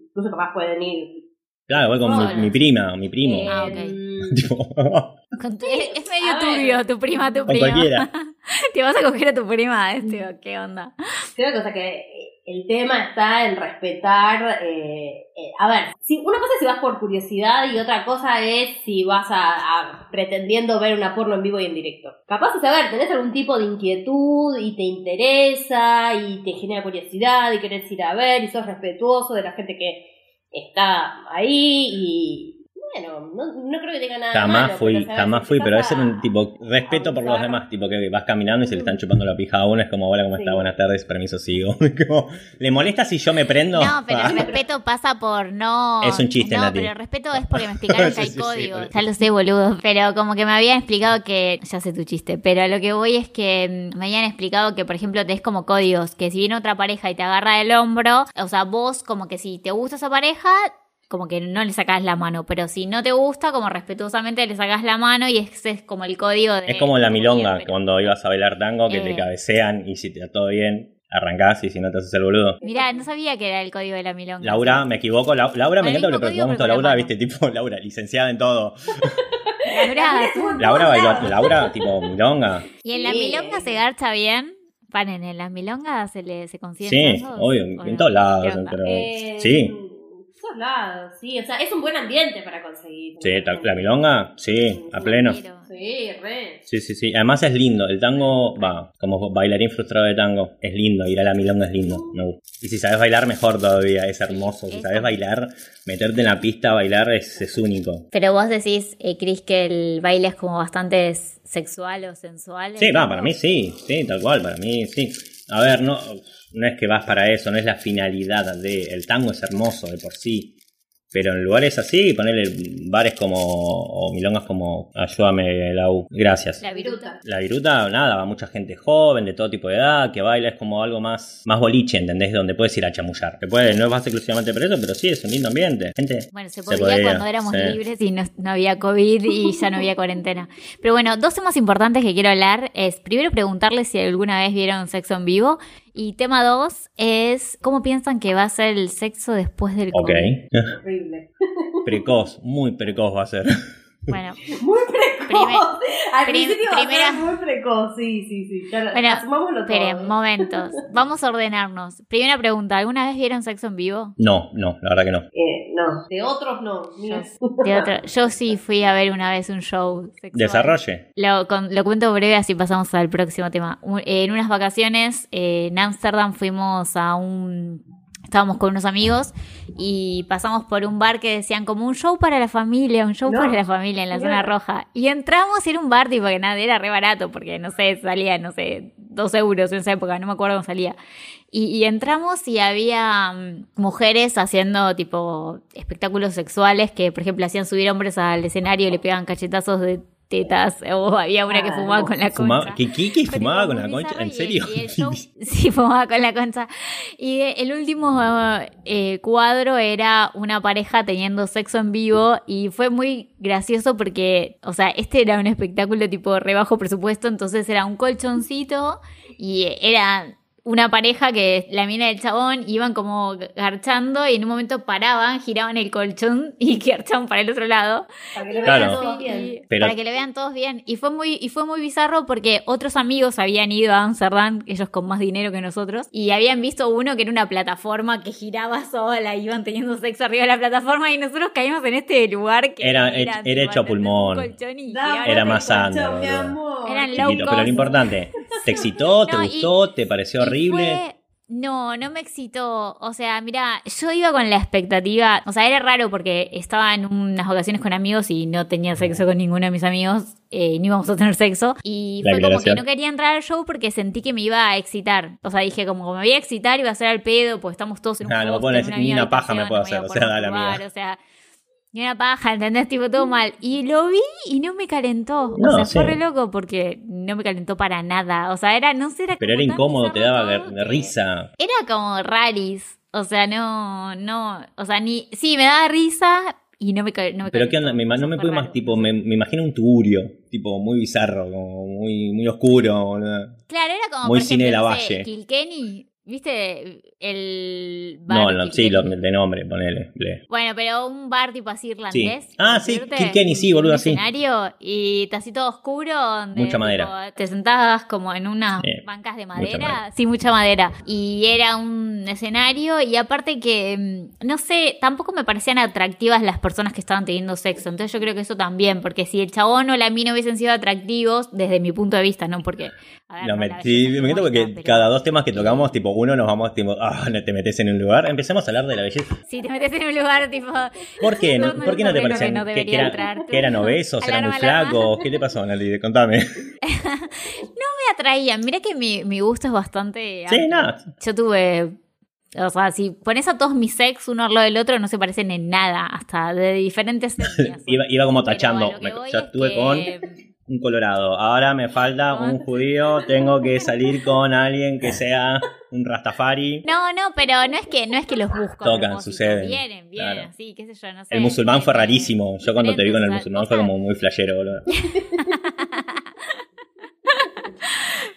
S3: incluso capaz pueden ir.
S2: Claro, igual con mi, mi prima o mi primo.
S3: eh,
S1: Ah, ok. [laughs] Tu- es, es medio
S3: A ver.
S1: turbio, tu prima, tu prima.
S2: cualquiera.
S1: Te vas a coger a tu prima, este, ¿qué onda?
S3: Creo que, o sea, que el tema está en respetar. eh, eh, a ver, si, una cosa es si vas por curiosidad y otra cosa es si vas a, a pretendiendo ver una porno en vivo y en directo. Capaz, a ver, tenés algún tipo de inquietud y te interesa y te genera curiosidad y querés ir a ver y sos respetuoso de la gente que está ahí y. Bueno, no, no creo que tenga nada
S2: Jamás
S3: malo,
S2: fui, jamás fui, pero ese era un
S3: a-
S2: tipo respeto por los demás, tipo que vas caminando y se le están chupando la pija a uno, es como hola, ¿cómo está?
S3: Sí.
S2: Buenas tardes, permiso, sigo. [laughs] Como, ¿Le molesta si yo me prendo?
S1: No, pero
S2: Ah.
S1: el [laughs] respeto pasa por no.
S2: Es un chiste,
S1: No,
S2: Nati.
S1: pero el respeto es porque me explicaron [laughs] que
S2: Sí,
S1: hay
S2: sí,
S1: código. ya lo sé, boludo. Pero como que me habían explicado que. Ya sé tu chiste. Pero a lo que voy es que mm, me habían explicado que, por ejemplo, tenés como códigos. Que si viene otra pareja y te agarra del hombro, o sea, vos como que si te gusta esa pareja. Como que no le sacás la mano, pero si no te gusta, como respetuosamente le sacás la mano y ese es como el código de.
S2: Es como la milonga,
S1: Pero-
S2: cuando ibas a bailar tango, que
S1: Eh.
S2: te cabecean y si te da todo bien, arrancás y si no te haces el boludo.
S1: Mirá, no sabía que era el código de la milonga.
S2: Laura, me equivoco, La- Laura, me encanta porque preguntamos a Laura, viste, [laughs] tipo, Laura, licenciada en todo.
S1: Laura,
S2: Laura bailó, Laura, tipo, milonga.
S1: ¿Y en la milonga se garcha bien? Paren, ¿en la milonga se le se consiguen
S2: Sí, obvio, en
S1: no?
S2: todos lados, pero
S3: Eh,
S2: sí.
S3: Todos lados, sí. O sea, es un buen ambiente para conseguir.
S2: Sí, la milonga, sí, a pleno.
S3: Sí, re.
S2: Sí, sí, sí. Además es lindo. El tango, va, como bailarín frustrado de tango, es lindo. Ir a la milonga es lindo. Me gusta. Y si sabes bailar, mejor todavía. Es hermoso. Si sabes bailar, meterte en la pista a bailar es, es único.
S1: Pero vos decís, eh, Cris, que el baile es como bastante sexual o sensual.
S2: Sí, va, para mí sí. Sí, tal cual. Para mí sí. A ver, no, no es que vas para eso. No es la finalidad de... El tango es hermoso de por sí. Pero en lugares así, ponerle bares como... O milongas como... Ayúdame, Lau. Gracias.
S1: La viruta.
S2: La viruta, nada, va mucha gente joven, de todo tipo de edad, que baila, es como algo más, más boliche, ¿entendés? Donde puedes ir a chamullar. Que puede, no vas exclusivamente por eso, pero sí, es un lindo ambiente. Gente,
S1: Bueno, se
S2: Se
S1: podía
S2: podía,
S1: cuando éramos
S2: sí.
S1: libres y no, no había COVID y ya no había cuarentena. Pero bueno, dos temas importantes que quiero hablar es, primero preguntarles si alguna vez vieron sexo en vivo y tema dos es, ¿cómo piensan que va a ser el sexo después del
S2: ok.
S1: COVID?
S3: Horrible.
S2: precoz, muy precoz va a ser.
S1: Bueno, [laughs]
S3: Muy precoz. [laughs] Al
S1: prim- primera-
S3: muy precoz, sí, sí, sí. Ya
S1: Bueno,
S3: todo.
S1: esperen, momentos. Vamos a ordenarnos. Primera pregunta, ¿alguna vez vieron sexo en vivo?
S2: No, no, la verdad que no.
S3: Eh, no, de otros no.
S1: De otro- Yo sí fui a ver una vez un show sexual.
S2: Desarrolle.
S1: Lo, con- lo cuento breve, así pasamos al próximo tema. En unas vacaciones eh, en Ámsterdam fuimos a un... Estábamos con unos amigos y pasamos por un bar que decían como un show para la familia, un show
S3: No.
S1: para la familia en la zona roja. Y entramos y era un bar tipo que nada, era re barato porque no sé, salía, no sé, dos euros en esa época, no me acuerdo cómo salía. Y, y entramos y había mm, mujeres haciendo tipo espectáculos sexuales que, por ejemplo, hacían subir hombres al escenario y le pegaban cachetazos de tetas. O había una que
S3: Ah,
S1: fumaba con la concha.
S2: ¿qué, qué, qué fumaba con la concha? ¿En serio?
S1: y el [laughs] show- sí, fumaba con la concha. Y el último eh, cuadro era una pareja teniendo sexo en vivo y fue muy gracioso porque, o sea, este era un espectáculo tipo re bajo presupuesto, entonces era un colchoncito y era una pareja que la mina del chabón iban como garchando y en un momento paraban, giraban el colchón y [laughs] garchaban para el otro lado.
S3: Para que lo
S2: Claro.
S3: vean todos
S1: Sí,
S3: bien.
S1: y-
S2: Pero-
S1: Para que lo vean todos bien. Y fue muy, y fue muy bizarro porque otros amigos habían ido a Amsterdam, ellos con más dinero que nosotros, y habían visto uno que era una plataforma que giraba sola, iban teniendo sexo arriba de la plataforma, y nosotros caímos en este lugar que
S2: Era- era
S1: tipo,
S2: hecho a pulmón.
S1: Y.
S2: Era
S3: el
S2: más
S3: amor.
S1: Eran low
S2: pero lo importante, ¿te excitó? [laughs] ¿Te
S1: No, y-
S2: gustó? ¿Te pareció
S1: Fue- No, no me excitó. O sea, mira, yo iba con la expectativa. O sea, era raro porque estaba en unas vacaciones con amigos y no tenía sexo con ninguno de mis amigos. eh, ni íbamos a tener sexo. Y
S2: La
S1: fue como que no quería entrar al show porque sentí que me iba a excitar. O sea, dije, como me voy a excitar va a ser al pedo, pues estamos todos en un
S2: Ah, no me puedo decir, ni una paja me puedo
S1: no
S2: hacer, o sea,
S1: masturbar,
S2: amiga.
S1: O sea, ni una paja, ¿entendés? Tipo, todo mal. Y lo vi y no me calentó.
S2: No,
S1: o sea, fue
S2: sí.
S1: re loco porque no me calentó para nada. O sea, era, no sé, era
S2: Pero era incómodo, te daba de risa.
S1: era como raris. O sea, no, no, o sea, ni, sí, me daba risa y no me, no me
S2: Pero qué onda, me, no me
S1: Fue raro.
S2: más, tipo, me, me imagino un tugurio, tipo, muy bizarro, como muy, muy oscuro.
S1: Claro, era como,
S2: muy
S1: por
S2: cine de
S1: ejemplo,
S2: la
S1: no sé,
S2: Valle.
S1: ¿Viste? ¿Viste el bar
S2: No, no, sí, de nombre, ponele. le.
S1: Bueno, pero un bar tipo así irlandés.
S2: Sí. Ah, sí, Kilkenny, sí, boludo,
S1: un
S2: sí.
S1: escenario y así todo oscuro. Donde,
S2: Mucha madera.
S1: tipo, te sentabas como en unas
S2: Sí,
S1: bancas de
S2: mucha
S1: madera. Sí, mucha madera. Y era un escenario y aparte que, mm, no sé, tampoco me parecían atractivas las personas que estaban teniendo sexo. Entonces yo creo que eso también, porque si el chabón o la mina hubiesen sido atractivos, desde mi punto de vista, ¿no? Porque... a ver,
S2: Lo
S1: no,
S2: me encanta
S1: es
S2: porque
S1: pero-
S2: cada dos temas que tocamos, tipo, uno nos vamos, tipo, ah, no te metes en un lugar. Empecemos a hablar de la belleza.
S1: Si te metes en un lugar tipo.
S2: ¿Por qué? ¿No,
S1: No, [laughs]
S2: ¿Por qué no te
S1: no,
S2: parecen
S1: no
S2: que, que
S1: tú.
S2: que eran obesos, eran muy flacos? ¿Qué te pasó, Nali? Contame. [laughs]
S1: me atraían. Mira que mi, mi gusto es bastante.
S2: Sí, nada.
S1: Yo tuve. O sea, si pones a todos mis ex uno al lado del otro, no se parecen en nada, hasta de diferentes [laughs] etnias.
S2: Iba, iba como tachando. Me- yo
S1: es
S2: estuve
S1: que-
S2: con un colorado. Ahora me falta un judío. Tengo que salir con alguien que sea un rastafari.
S1: No, no, pero no es que no es que los busco.
S2: Tocan, suceden.
S1: Vienen, vienen,
S2: Claro.
S1: así, qué sé yo, no sé.
S2: El musulmán fue
S1: Vienen
S2: rarísimo. Yo cuando te vi con el musulmán fue como muy flashero, boludo. [laughs]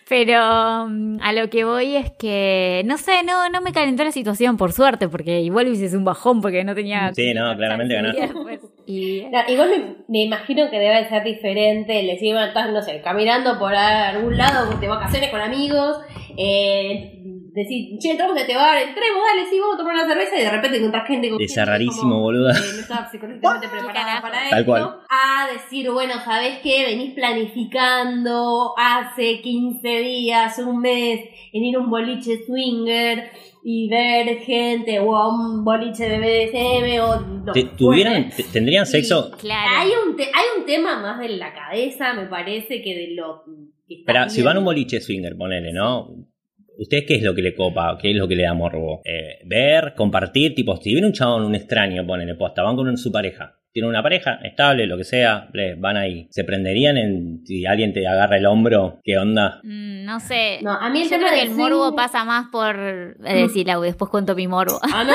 S1: Pero mm, a lo que voy es que, no sé, no, no me calentó la situación, por suerte, porque igual hubiese sido un bajón porque no tenía...
S2: Sí, no, claramente
S1: ganaste.
S2: ganaste. [laughs]
S1: Y,
S3: No, igual me, me imagino que debe ser diferente bueno, estás, no sé, caminando por algún lado de vacaciones con amigos, eh, decir, che, entramos a este bar, entremos, dale, sí, vamos a tomar una cerveza y de repente encontrás gente con
S2: ser rarísimo, boluda.
S3: no estaba psicológicamente preparada para
S2: Tal
S3: esto.
S2: cual.
S3: A decir, bueno, ¿sabés qué? Venís planificando hace 15 días, un mes, en ir a un boliche swinger y ver gente o a un boliche de BDSM o
S2: Te-
S3: que
S2: ¿Tuvieran, ¿Tendrían sexo?
S1: claro.
S3: Hay un, te- hay un tema más de la cabeza, me parece, que de lo
S2: Espera, si van a un boliche swinger, ponele, ¿no? ¿Ustedes qué es lo que le copa? ¿Qué es lo que le da morbo? Eh, ver, compartir, tipo, si viene un chabón, un extraño, ponele posta, van con su pareja. Tienen una pareja estable, lo que sea, le- van ahí. ¿Se prenderían en si alguien te agarra el hombro? ¿Qué onda?
S1: Mm, no sé.
S3: No, a mí el
S1: Yo
S3: tema
S1: creo que
S3: del
S1: el morbo pasa más por... Es decir, Lau, después cuento mi morbo.
S3: Ah, no,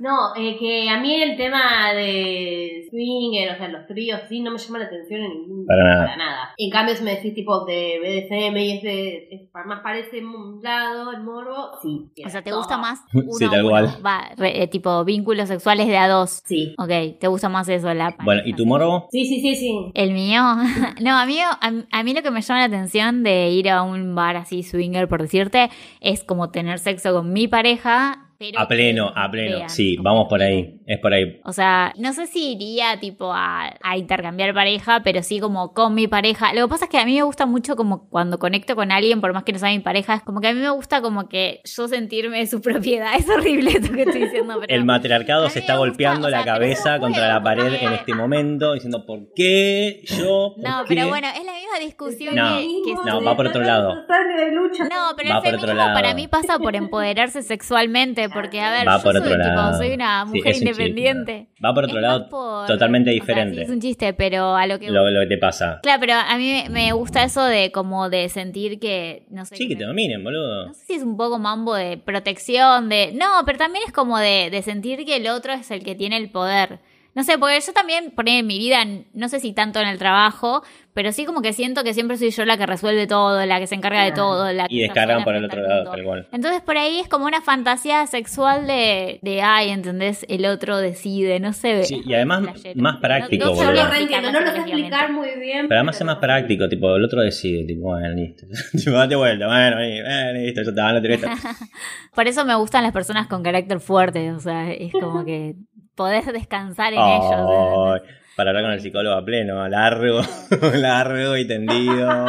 S3: no, eh, que a mí el tema de swinger, o sea, los tríos, sí, no me llama la atención en ningún
S2: Para nada.
S3: En cambio, si me decís tipo de BDSM y es de, es más parece un lado, el morbo, sí.
S1: O sea, ¿te
S3: todo.
S1: gusta más [laughs]
S2: Sí,
S1: uno
S2: tal
S1: a uno?
S2: cual.
S1: Va, re- eh, tipo vínculos sexuales de a dos.
S3: Sí.
S1: Ok, ¿te gusta más eso? La
S2: Bueno, ¿y tu morbo?
S3: Sí, sí, sí, sí.
S1: El mío, [laughs] no, a mí, a, a mí lo que me llama la atención de ir a un bar así swinger, por decirte, es como tener sexo con mi pareja,
S2: A pleno,
S1: que
S2: a pleno.
S1: vean,
S2: Sí, vamos por ahí. Es por ahí.
S1: O sea, no sé si iría tipo a, a intercambiar pareja, pero sí como con mi pareja. Lo que pasa es que a mí me gusta mucho como cuando conecto con alguien, por más que no sea mi pareja, es como que a mí me gusta como que yo sentirme de su [laughs] propiedad. Es horrible esto que estoy diciendo, pero...
S2: El matriarcado se está
S1: gusta,
S2: golpeando
S1: o sea,
S2: la cabeza
S1: no
S2: contra la pared en este momento, diciendo ¿por qué yo? ¿Por
S1: No,
S2: qué?
S1: pero bueno, es la misma discusión
S2: No.
S1: que, que
S2: No, va por otro lado.
S1: No, pero
S2: Va
S1: el
S2: por otro
S1: feminismo
S2: lado.
S1: para mí pasa por empoderarse [laughs] sexualmente, porque a ver,
S2: Va
S1: yo
S2: por
S1: soy,
S2: otro
S1: tipo,
S2: lado.
S1: soy una
S2: Sí,
S1: mujer
S2: es un chiste.
S1: independiente.
S2: Va por otro
S1: Es
S2: lado
S1: por-
S2: totalmente
S1: o sea,
S2: diferente.
S1: sí, es un chiste, pero a lo que
S2: lo, lo que te pasa.
S1: Claro, pero a mí me- gusta eso de como de sentir que, no sé.
S2: Sí, que te dominen, boludo.
S1: No sé si es un poco mambo de protección, de... No, pero también es como de, de sentir que el otro es el que tiene el poder. No sé, porque yo también, ahí en mi vida, no sé si tanto en el trabajo, pero sí como que siento que siempre soy yo la que resuelve todo, la que se encarga de todo, la que
S2: Y descargan por el otro lado, tal cual.
S1: Entonces por ahí es como una fantasía sexual de, de ay, ¿entendés? El otro decide, no sé.
S2: Sí, y además más práctico,
S1: no, no
S3: Yo lo
S1: sabría
S3: reentiendo, no lo sé explicar muy bien.
S2: Pero además es más práctico, tipo, el otro decide, tipo, bueno, listo. [laughs] tipo, date vuelta, bueno, bueno, listo, yo te van a.
S1: Por eso me gustan las personas con carácter fuerte, o sea, es como que podés descansar en ellos.
S2: Para hablar con el psicólogo a pleno, largo, [laughs] largo y tendido.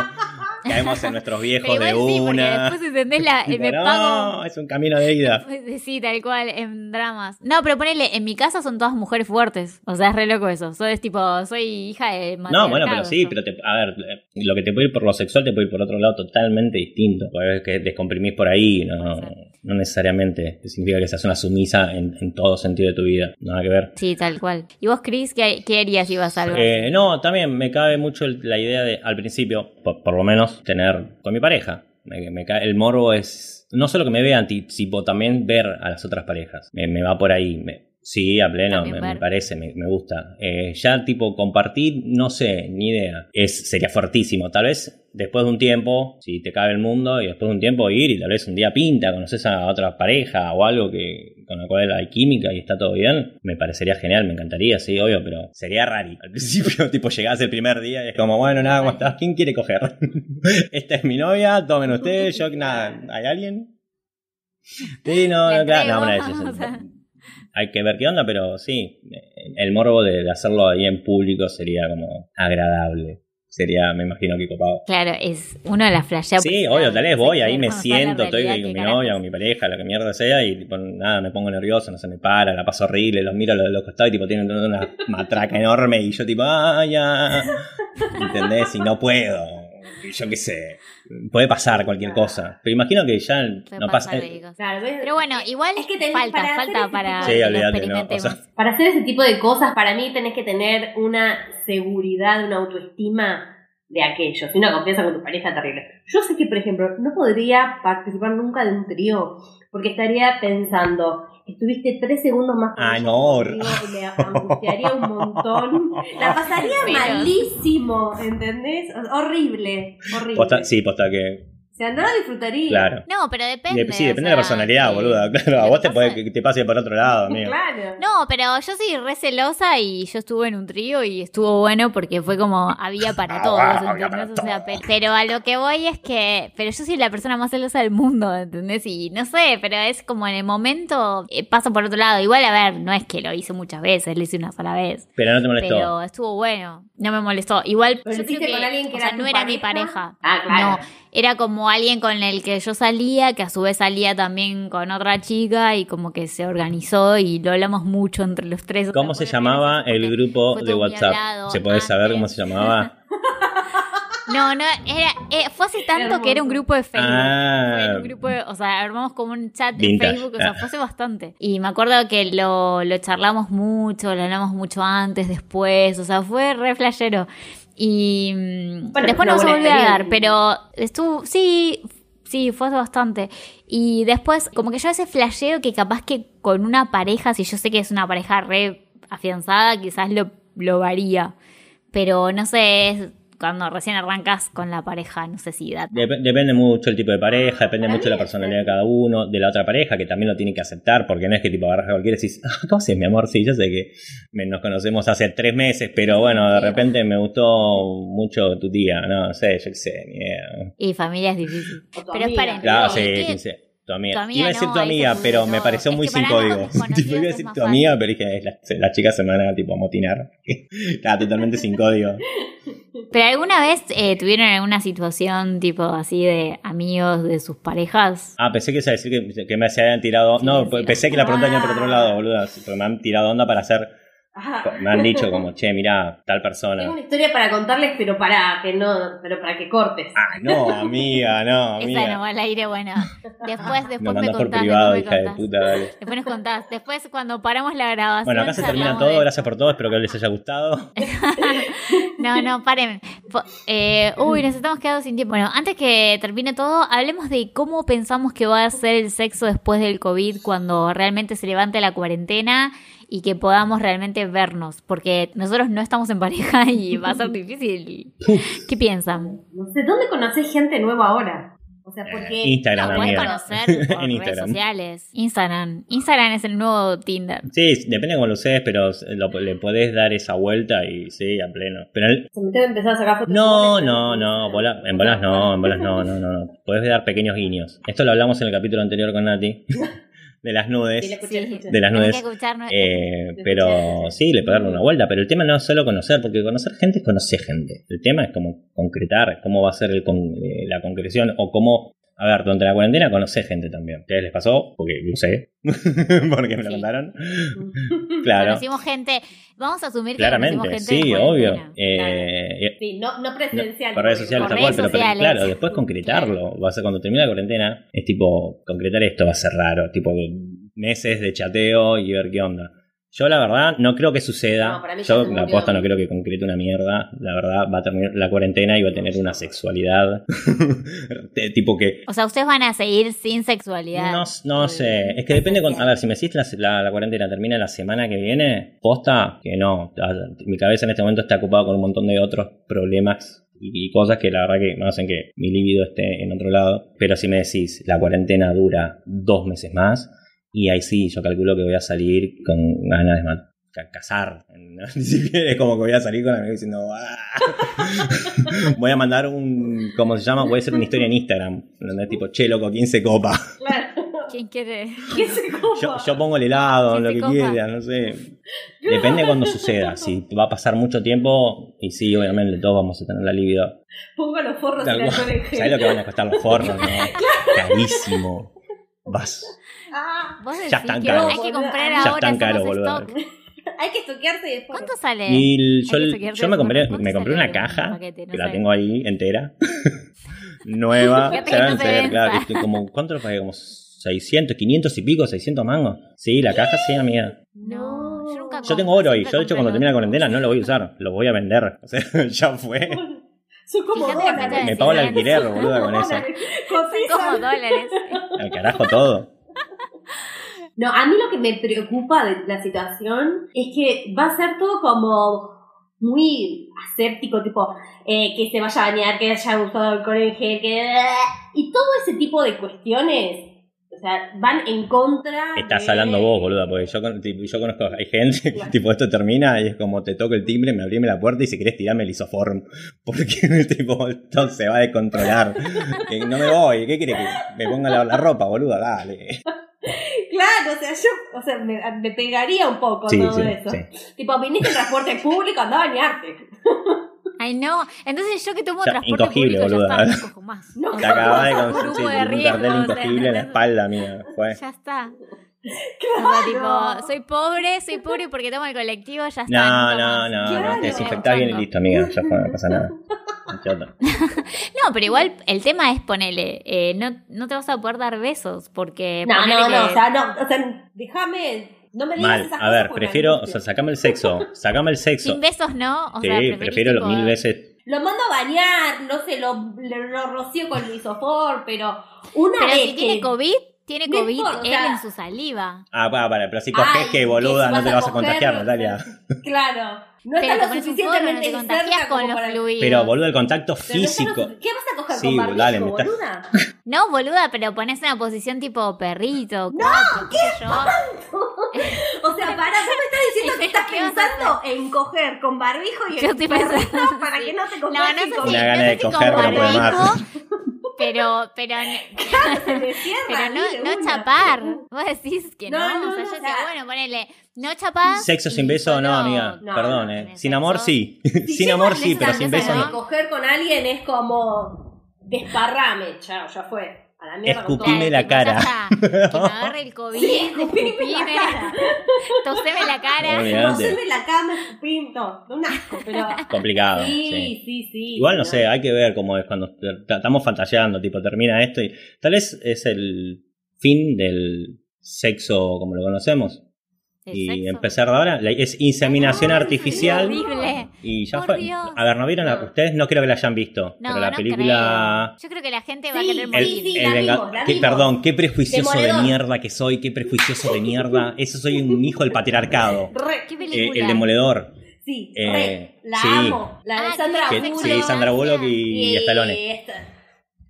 S2: Caemos en nuestros viejos de
S1: sí,
S2: una.
S1: después entendés la,
S2: Tipo,
S1: me
S2: no,
S1: pago.
S2: es un camino de ida.
S1: Pues, Sí, tal cual, en dramas. No, pero ponele, en mi casa son todas mujeres fuertes. O sea, es re loco eso. Soy tipo, soy hija de
S2: No, bueno, pero sí, pero te- a ver, lo que te puede ir por lo sexual te puede ir por otro lado totalmente distinto. Porque es que descomprimís por ahí, no. No necesariamente significa que seas una sumisa en, en todo sentido de tu vida, nada que ver.
S1: Sí, tal cual. ¿Y vos, Chris, qué, qué harías si ibas a algo?
S2: Eh, no, también me cabe mucho la idea de, al principio, por, por lo menos, tener con mi pareja. Me, me cae- el morbo es no solo que me vean, ti- tipo también ver a las otras parejas. Me, me va por ahí. me- sí, a pleno, me, parece, me, me gusta. Eh, ya tipo compartir, no sé, ni idea. Es, sería fuertísimo. Tal vez después de un tiempo, si te cabe el mundo, y después de un tiempo ir y tal vez un día pinta, conoces a otra pareja o algo que con la cual hay química y está todo bien, me parecería genial, me encantaría, sí, obvio, pero sería raro. Al [laughs] principio, tipo, llegás el primer día y es como, bueno, nada, ¿cómo estás? ¿Quién quiere coger? [laughs] Esta es mi novia, tomen ustedes, yo, nada, ¿hay alguien? Sí, no,
S1: La
S2: no, claro, no, no, es- es- [laughs]
S1: o sea.
S2: Hay que ver qué onda, pero sí, el morbo de hacerlo ahí en público sería como agradable. sería, me imagino que copado.
S1: Claro, es uno de las flasheas.
S2: Sí, obvio, tal vez voy, ahí me siento, estoy con mi novia, con mi pareja, lo que mierda sea, y tipo, nada, me pongo nervioso, no se me para, la paso horrible, los miro a los, los costados y tipo tienen una matraca enorme y yo tipo, ah, ya, [laughs] ¿entendés? Y no puedo, yo qué sé, puede pasar cualquier cosa, pero imagino que ya no pasa.
S3: Claro,
S1: pero bueno, igual es que falta, para falta para
S2: sí, olvídate, no,
S3: Para hacer ese tipo de cosas, para mí tenés que tener una seguridad, una autoestima de aquello, si una confianza con tu pareja terrible. Yo sé que, por ejemplo, no podría participar nunca de un trío, porque estaría pensando, estuviste tres segundos más
S2: ah, no.
S3: me angustiaría un montón. [laughs] La pasaría malísimo, ¿entendés? Horrible, horrible.
S2: sí, posta que
S3: sea, no lo disfrutaría.
S2: Claro.
S1: No, pero depende.
S2: sí, depende de la personalidad, boluda. Claro, a vos te puede que te pase por otro lado, amigo.
S3: Claro.
S1: No, pero yo soy re celosa y yo estuve en un trío y estuvo bueno porque fue como había para ah, todos, ¿entendés? O sea, pero a lo que voy es que, pero yo soy la persona más celosa del mundo, ¿entendés? Y no sé, pero es como en el momento eh, pasa por otro lado. Igual, a ver, no es que lo hice muchas veces, lo hice una sola vez.
S2: Pero no te molestó.
S1: Pero estuvo bueno, no me molestó. Igual,
S3: yo creo que, con alguien que o sea,
S1: no era mi pareja.
S3: Ah, claro.
S1: No, era como alguien con el que yo salía, que a su vez salía también con otra chica y como que se organizó y lo hablamos mucho entre los tres.
S2: ¿Cómo se llamaba el grupo de WhatsApp? ¿Se puede saber cómo se llamaba? [laughs]
S1: No, no, era, eh, fue hace tanto que era un grupo de Facebook.
S2: Ah.
S1: un grupo o sea, armamos como un chat de Facebook, o sea, fue hace bastante. Y me acuerdo que lo, lo charlamos mucho, lo hablamos mucho antes, después, o sea, fue re flashero. Y mm, después no se volvió a dar, pero estuvo, sí, sí, fue bastante. Y después, como que yo a veces flasheo que capaz que con una pareja, si yo sé que es una pareja re afianzada, quizás lo, lo varía. Pero no sé, cuando recién arrancas con la pareja, no sé si da.
S2: depende mucho el tipo de pareja, depende mucho de la personalidad de cada uno, de la otra pareja, que también lo tiene que aceptar, porque no es que tipo agarras a cualquiera y decís, ah, ¿cómo haces, mi amor? Sí, yo sé que nos conocemos hace tres meses, pero bueno, de repente me gustó mucho tu tía, no, sé, yo qué sé, ni
S1: Y familia es difícil. Pero esperen.
S2: Claro, sí, sí. Tu amiga. iba a decir tu amiga, pero me pareció muy sin código. tipo, iba a decir tu amiga, pero dije, las chicas se van a tipo motinar. [laughs] Estaba totalmente sin código. [laughs]
S1: ¿Pero alguna vez eh, tuvieron alguna situación tipo así de amigos de sus parejas?
S2: Ah, pensé que iba a decir que, me se habían tirado. no, pensé que la pregunta venía por otro lado, boludo. Porque me han tirado onda para hacer me han dicho como, che, mira, tal persona.
S3: Tengo una historia para contarles, pero para que no, pero para que cortes.
S2: Ah, no, amiga, no, [laughs] amiga.
S1: Esa no va al aire, bueno. Después, después me,
S2: contás. por privado, hija de puta, dale.
S1: Después nos contás. Después, cuando paramos la grabación.
S2: Bueno, acá se termina todo. Gracias por todo. Espero que les haya gustado. [laughs]
S1: no, no, paren. Eh, uy, nos estamos quedando sin tiempo. Bueno, antes que termine todo, hablemos de cómo pensamos que va a ser el sexo después del COVID cuando realmente se levante la cuarentena y que podamos realmente vernos, porque nosotros no estamos en pareja [laughs] y va a ser difícil. [laughs] ¿Qué piensan?
S3: No sé, ¿dónde conoces gente nueva ahora? O sea, porque
S2: Instagram,
S1: no, puedes conocer [laughs] por en redes sociales. Instagram. Instagram es el nuevo Tinder.
S2: Sí, depende de cómo lo uses, pero le podés dar esa vuelta y sí, a pleno. Pero
S3: ¿Se me empezar a sacar fotos?
S2: No, no, no, en bolas no, en bolas no, no, no, no. Podés dar pequeños guiños. Esto lo hablamos en el capítulo anterior con Nati. De las nudes. de las nudes. Eh, pero sí, le puedo darle una vuelta. Pero el tema no es solo conocer, porque conocer gente es conocer gente. El tema es como concretar, cómo va a ser el eh, la concreción o cómo. A ver, durante la cuarentena conocí gente también. ¿Qué les pasó? Porque lo sé. [laughs] porque me lo contaron. [laughs] claro.
S1: Conocimos gente. Vamos a asumir que
S2: Claramente,
S1: conocimos gente.
S2: Sí, obvio. Eh,
S3: sí, no, no presencial.
S2: por redes sociales, tal cual. Pero, claro, después concretarlo. Va a ser cuando termine la cuarentena. Es tipo, concretar esto va a ser raro. Tipo, meses de chateo y ver qué onda. Yo la verdad no creo que suceda. Yo la aposta no creo que concrete una mierda. La verdad va a terminar la cuarentena y va a tener una sexualidad. [laughs] tipo que...
S1: O sea, ustedes van a seguir sin sexualidad.
S2: No, no sé. Es que depende... Con, a ver, si me decís la, la, cuarentena termina la semana que viene, posta que no. Mi cabeza en este momento está ocupada con un montón de otros problemas y cosas que la verdad que me hacen que mi libido esté en otro lado. Pero si me decís la cuarentena dura dos meses más y ahí sí, yo calculo que voy a salir con ganas de casar. [laughs] Ni siquiera es como que voy a salir con amigos diciendo, ¡Ah! [laughs] voy a mandar un, ¿cómo se llama? Voy a hacer una historia en Instagram, donde es tipo, che, loco, ¿quién se copa?
S1: ¿Quién quiere?
S3: ¿Qué se copa?
S2: Yo, yo pongo el helado, lo que
S1: copa.
S2: quiera, no sé. Depende de cuando suceda. Si va a pasar mucho tiempo, y sí, obviamente todos vamos a tener la libido.
S3: Pongo los forros en la.
S2: ¿Sabes lo que van a costar los forros? No? [laughs] Carísimo. Vas.
S3: Ah,
S1: Vos decís
S2: Ya están
S1: que
S2: caros.
S1: hay que comprar
S3: Ya
S1: ahora
S2: están caros, boludo. [laughs]
S3: hay que estoquearse de forros.
S1: ¿Cuánto sale?
S2: Y el- yo, me compré,
S1: ¿cuánto
S2: me compré una
S1: un
S2: caja
S1: paquete? No
S2: que la tengo ahí entera. [laughs] Nueva. [laughs] Se van a entregar, claro, que como, ¿Cuánto lo pagué? Como 600, 500 y pico, 600 mangos. Sí, la caja sí, amiga.
S1: No, yo nunca
S2: Yo tengo oro y
S1: siempre
S2: yo de hecho cuando termine la cuarentena no lo voy a usar, lo voy a vender. O sea, ya fue.
S3: Son como
S1: Fíjate
S3: dólares.
S2: Me pago el alquiler, boluda, con eso.
S1: Son como dólares.
S2: Al carajo todo.
S3: No, a mí lo que me preocupa de la situación es que va a ser todo como muy aséptico, tipo eh, que se vaya a bañar, que haya usado alcohol en gel, que... Y todo ese tipo de cuestiones, sea, van en contra
S2: Estás
S3: de-
S2: hablando vos, boluda, porque yo, yo conozco, hay gente que [laughs] tipo esto termina y es como te toco el timbre, me abrime la puerta y si querés tirarme el isoform. [laughs] Porque tipo, esto se va a descontrolar. [laughs] Que no me voy, ¿qué querés que me ponga la, la ropa, boluda? Dale.
S3: Claro, o sea, yo o sea, me, me pegaría un poco
S2: Sí,
S3: todo
S2: sí,
S3: eso.
S2: sí.
S3: Tipo, viniste en transporte público, anda a bañarte.
S1: Ay, no. Entonces yo que tomo
S2: O sea,
S1: transporte
S2: incogible,
S1: público
S2: boluda.
S1: ya está, no cojo más. [laughs]
S3: No,
S2: Te acabas de conseguir un cartel
S1: riesgo, o sea,
S2: incogible en la espalda, mía. Fue.
S1: Ya está.
S3: Claro.
S1: O sea, tipo, soy pobre, soy pobre porque tomo el colectivo, ya está.
S2: No, no, no,
S3: Claro.
S2: no, te desinfectás bien y listo, amiga. Ya fue, no pasa nada.
S1: No, [laughs] pero igual el tema es ponerle, eh, no, no te vas a poder dar besos porque...
S3: No,
S1: ponele
S3: no, no,
S1: que-
S3: o sea, no, o sea, déjame, no me digas
S2: Mal.
S3: esas
S2: A ver, prefiero, o sea, sacame el sexo. Sacame el sexo.
S1: Sin besos no, o
S2: Sí,
S1: sea,
S2: prefiero los
S1: tipo-
S2: mil veces.
S3: Lo mando a bañar, no sé, lo, lo, lo rocío con lisofor, pero una
S1: Pero
S3: vez
S1: si tiene COVID, tiene
S3: No
S1: COVID
S3: importa, o
S1: él
S3: sea-
S1: en su saliva.
S2: Ah, para, para, pero si coges que boluda,
S3: si
S2: no te
S3: vas
S2: vas a
S3: coger,
S2: contagiar,
S3: o
S2: Natalia.
S3: Claro, no
S1: Pero te
S3: está lo
S1: pones un forro, no
S3: suficientemente
S1: te contagias con los
S3: para...
S1: fluidos.
S2: Pero boludo, el contacto
S3: no lo
S2: físico.
S3: ¿Qué vas a coger
S2: Sí,
S3: con barbijo,
S2: dale, me está-
S3: boluda?
S1: No, boluda, pero pones una posición tipo perrito, cuatro, qué yo.
S3: O sea, para, vos me estás diciendo que [laughs] estás
S1: ¿Qué vas a
S3: pensando en coger con barbijo y
S1: Yo
S3: en
S1: estoy
S3: perrito
S1: pensando-
S3: para
S1: sí.
S3: que no te
S1: No, no
S3: contagies
S1: sé
S3: con
S1: si,
S2: Una
S1: no
S2: gana
S1: sé
S2: de
S1: si con
S2: coger, pero no puede más. [laughs]
S1: pero, [laughs] pero, [laughs]
S3: cierra
S1: pero no, no chapar. Vos decís que no,
S3: No, no,
S1: o sea,
S3: no,
S1: yo
S3: sea-
S1: bueno, ponele, no chapás.
S2: Sexo sin beso, no, amiga.
S3: No,
S2: Perdón,
S3: no,
S2: eh. Sin amor, sí. [laughs]
S3: Si
S2: Sin amor, sí, pero sin beso no.
S3: coger con alguien es como desparrame, chao, ya fue. A la mierda.
S2: Escupime la cara. [laughs]
S1: Que me agarre el COVID,
S3: Sí, escupime
S1: escupime,
S3: la cara.
S1: toseme la cara.
S3: No se la cama, escupim, no, un asco, pero... [laughs]
S2: Complicado.
S3: Sí,
S2: sí.
S3: sí, sí.
S2: Igual no sé, hay que ver cómo es cuando estamos fantaseando, tipo termina esto y tal vez es el fin del sexo como lo conocemos
S1: ¿El
S2: y
S1: sexo?
S2: empezar de ahora es inseminación
S3: Ay,
S2: artificial
S1: Horrible.
S2: y ya
S1: Por
S2: fue.
S1: Dios.
S2: A ver, ¿no vieron? la- ustedes no creo que la hayan visto,
S1: No,
S2: pero la
S1: no
S2: película
S1: creo. Yo creo que la gente va a querer
S3: el-
S1: morir.
S3: sí, la
S2: Venga-
S3: vimos, la
S2: qué-
S3: vimos.
S2: perdón, qué prejuicioso de mierda que soy, qué prejuicioso de mierda. Eso soy un hijo del patriarcado.
S3: Re,
S1: ¿Qué
S2: Eh,
S1: película?
S2: el demoledor.
S3: sí,
S2: Eh,
S3: re, la
S2: sí.
S3: amo. La de
S1: Ah,
S3: Sandra Bullock.
S2: sí, Sandra Bullock y,
S3: y
S2: Stallone.
S3: esta-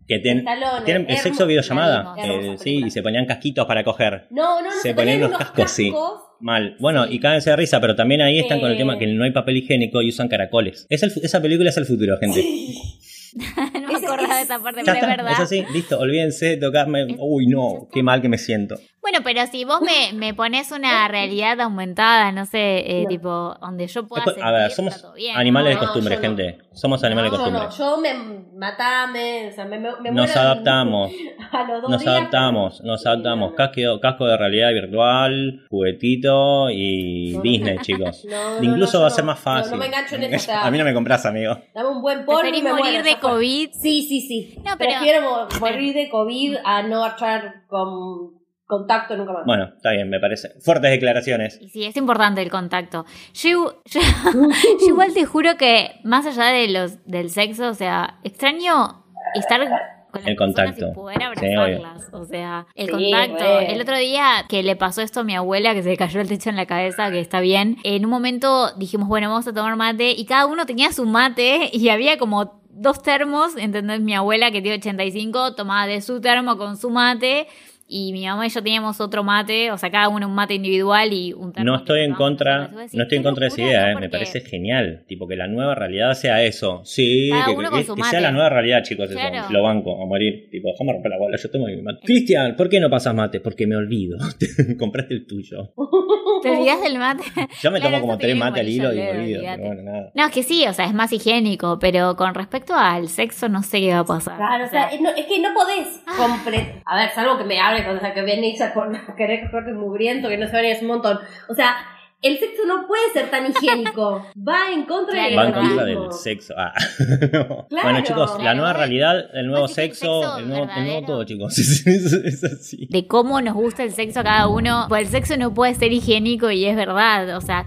S2: Que ten- tienen el sexo videollamada.
S1: La
S2: eh, sí, y se ponían casquitos para coger.
S3: No, no, no,
S2: Se ponían
S3: unos
S2: los cascos, sí. Mal. Bueno,
S3: Sí.
S2: y cádense de risa, pero también ahí están con el tema que no hay papel higiénico y usan caracoles. Es el fu- esa película es el futuro, gente. [laughs]
S1: no me acordaba de esa parte, pero es verdad.
S2: es así, listo, olvídense de tocarme. Uy, no, qué mal que me siento.
S1: Bueno, pero si vos me, [laughs] me pones una realidad aumentada, no sé, eh,
S3: No.
S1: tipo, donde yo pueda
S2: Después, a ver, somos
S1: está todo bien,
S2: animales de costumbre,
S3: no.
S2: gente. Somos animales de costumbre.
S3: no, yo me matame, o sea, me, me, me
S2: Nos
S3: muero
S2: adaptamos. [laughs]
S3: a los dos
S2: Nos
S3: días,
S2: adaptamos,
S3: pero-
S2: nos adaptamos. Casco, casco de realidad virtual, juguetito y
S3: No.
S2: Disney, [laughs] chicos. Incluso
S3: no,
S2: va a ser más fácil.
S3: No, no me engancho en esa.
S2: A mí no me compras, amigo.
S3: Dame un buen polvo y me
S1: morir
S3: muero,
S1: de. COVID.
S3: Sí, sí, sí.
S1: No, pero-
S3: Prefiero mo- morir de COVID a no echar con contacto nunca más.
S2: Bueno, está bien, me parece. Fuertes declaraciones.
S1: Sí, es importante el contacto. Yo, [laughs] yo- [laughs] yo igual te juro que más allá de los del sexo, o sea, extraño estar con las
S2: El contacto.
S1: y poder
S2: Sí,
S1: abrazarlas. o sea, el
S3: Sí,
S1: contacto. El otro día que le pasó esto a mi abuela, que se le cayó el techo en la cabeza, que está bien, en un momento dijimos, bueno, vamos a tomar mate, y cada uno tenía su mate, [laughs] y había como dos termos, ¿entendés? Mi abuela, que tiene 85, tomaba de su termo con su mate, y mi mamá y yo teníamos otro mate, o sea, cada uno un mate individual y un
S2: No estoy en contra, no estoy en
S1: "Qué
S2: contra de esa idea,
S1: ¿no?
S2: eh, me parece genial, tipo que la nueva realidad sea eso. Sí,
S1: Cada
S2: que,
S1: uno
S2: que-
S1: con
S2: que
S1: su
S2: sea la nueva realidad, chicos, eso. Lo banco a morir, tipo, déjame romper la bola, yo tomo mi mate. Cristian, ¿por qué no pasas mate? Porque me olvido. [laughs] Compraste el tuyo.
S1: ¿Te olvidás del mate?
S2: Yo me
S1: Claro,
S2: tomo como tres mates al hilo y me olvido, pero bueno, nada.
S1: No, es que sí, o sea, es más higiénico, pero con respecto al sexo no sé qué va a pasar.
S3: Claro, o sea, es, no- es que no podés completar. A ver, salvo que me hable con esa que viene ya por querer un mugriento que no se es un montón. O sea, el sexo no puede ser tan higiénico. [laughs] Va en contra
S1: Claro,
S3: del
S2: Va en
S1: verdad.
S2: contra
S3: organismo.
S2: del sexo. Ah. [laughs] No.
S3: Claro.
S2: bueno, chicos, la nueva realidad, el nuevo
S1: el
S2: sexo, el nuevo, el nuevo
S1: verdadero.
S2: todo, chicos. [laughs] Es, es- es así.
S1: de cómo nos gusta el sexo a cada uno. Pues el sexo no puede ser higiénico y es verdad. O sea,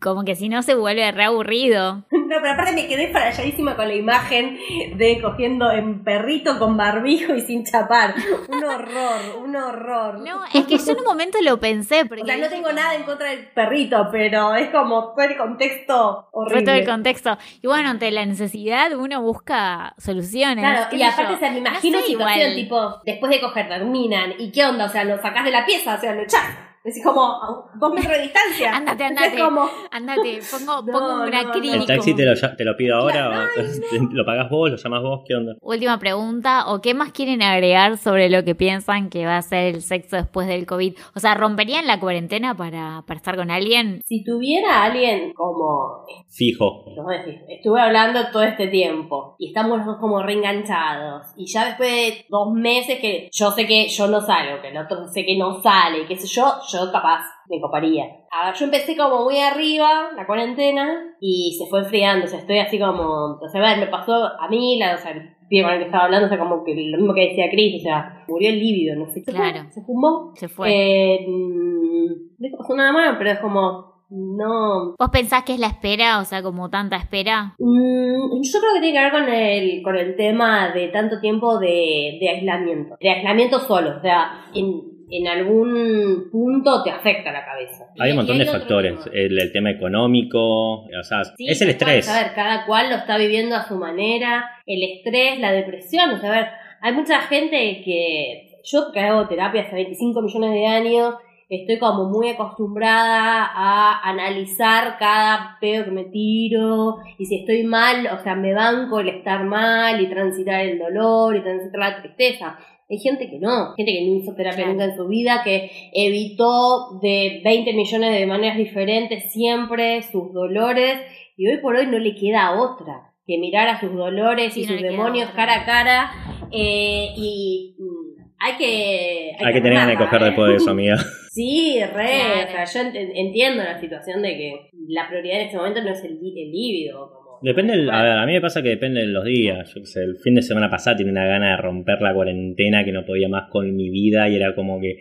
S1: como que si no se vuelve re aburrido.
S3: No, pero aparte me quedé faralladísima con la imagen de cogiendo en perrito con barbijo y sin chapar. Un horror, un horror.
S1: No, es que yo en un momento lo pensé. Porque
S3: o sea, no tengo nada en contra del perrito, pero es como todo el contexto
S1: Fue
S3: horrible.
S1: todo el contexto. Y bueno, ante la necesidad uno busca soluciones.
S3: Claro, y aparte, sea, me imagino
S1: No sé,
S3: situación
S1: igual.
S3: tipo, después de coger, terminan, ¿y qué onda? O sea, lo sacás de la pieza, o sea, lo echás. Es como a dos metros de distancia.
S1: Andate, andate.
S3: como,
S1: Andate, [laughs] pongo,
S3: No,
S1: pongo un
S3: no,
S1: acrílico.
S2: ¿El taxi te lo, te lo pido ahora?
S3: Claro,
S2: o [laughs] ¿Lo pagás vos? ¿Lo llamas vos? ¿Qué onda?
S1: Última pregunta, ¿o qué más quieren agregar sobre lo que piensan que va a ser el sexo después del COVID? O sea, ¿romperían la cuarentena para, para estar con alguien?
S3: si tuviera alguien como,
S2: Fijo.
S3: ¿cómo decir? Estuve hablando todo este tiempo y estamos los dos como reenganchados. Y ya después de dos meses que yo sé que yo no salgo, que el otro sé que no sale, qué sé yo, yo capaz me coparía. A ver, yo empecé como muy arriba la cuarentena y se fue enfriando, o sea, estoy así como, o sea, a ver, me pasó a mí, la, o sea, el con el que estaba hablando, o sea, como que lo mismo que decía Chris, o sea, murió el líbido, no sé qué.
S1: Claro.
S3: Se fumó.
S1: Se fue.
S3: Eh, no pasó nada malo, pero es como, no,
S1: ¿Vos pensás que es la espera? O sea, como tanta espera.
S3: Mm, yo creo que tiene que ver con el, con el tema de tanto tiempo de, de aislamiento. De aislamiento solo. O sea, en, en algún punto te afecta la cabeza.
S2: Hay un montón de factores.
S3: tema.
S2: El, el tema económico, o sea,
S3: Sí,
S2: es el
S3: cual,
S2: estrés.
S3: a ver, cada cual lo está viviendo a su manera. El estrés, la depresión. O sea, a ver, hay mucha gente que. Yo que hago terapia hace 25 millones de años. Estoy como muy acostumbrada a analizar cada pedo que me tiro y si estoy mal, o sea, me banco el estar mal y transitar el dolor y transitar la tristeza. Hay gente que no, gente que no hizo terapia
S1: Claro.
S3: nunca en su vida, que evitó de 20 millones de maneras diferentes siempre sus dolores y hoy por hoy no le queda otra que mirar a sus dolores
S1: Sí,
S3: y
S1: no
S3: sus demonios
S1: otra.
S3: cara a cara eh, y mm, hay que...
S2: Hay que tener
S3: armarla,
S2: coger
S3: ¿eh?
S2: después de eso, [laughs] amiga.
S3: Sí, re,
S1: Claro.
S3: o sea, yo ent- entiendo la situación de que la prioridad en este momento no es el, el líbido.
S2: Depende, el- a, ver, a mí me pasa que depende de los días. Yo qué sé, el fin de semana pasado tenía una gana de romper la cuarentena que no podía más con mi vida y era como que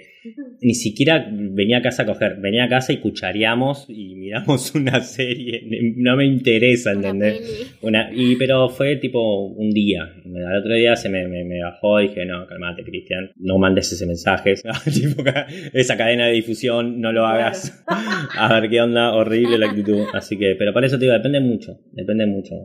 S2: ni siquiera venía a casa a coger, venía a casa y cuchareamos y miramos [laughs] una serie. No me interesa,
S1: Una
S2: ¿entendés? Una, y, pero fue tipo un día. Al otro día se me, me, me bajó y dije, no, calmate, Cristian, no mandes ese mensaje. [laughs] Tipo, esa cadena de difusión, no lo hagas. [laughs] A ver qué onda, horrible la actitud. Así que, pero por eso te digo, depende mucho, depende mucho.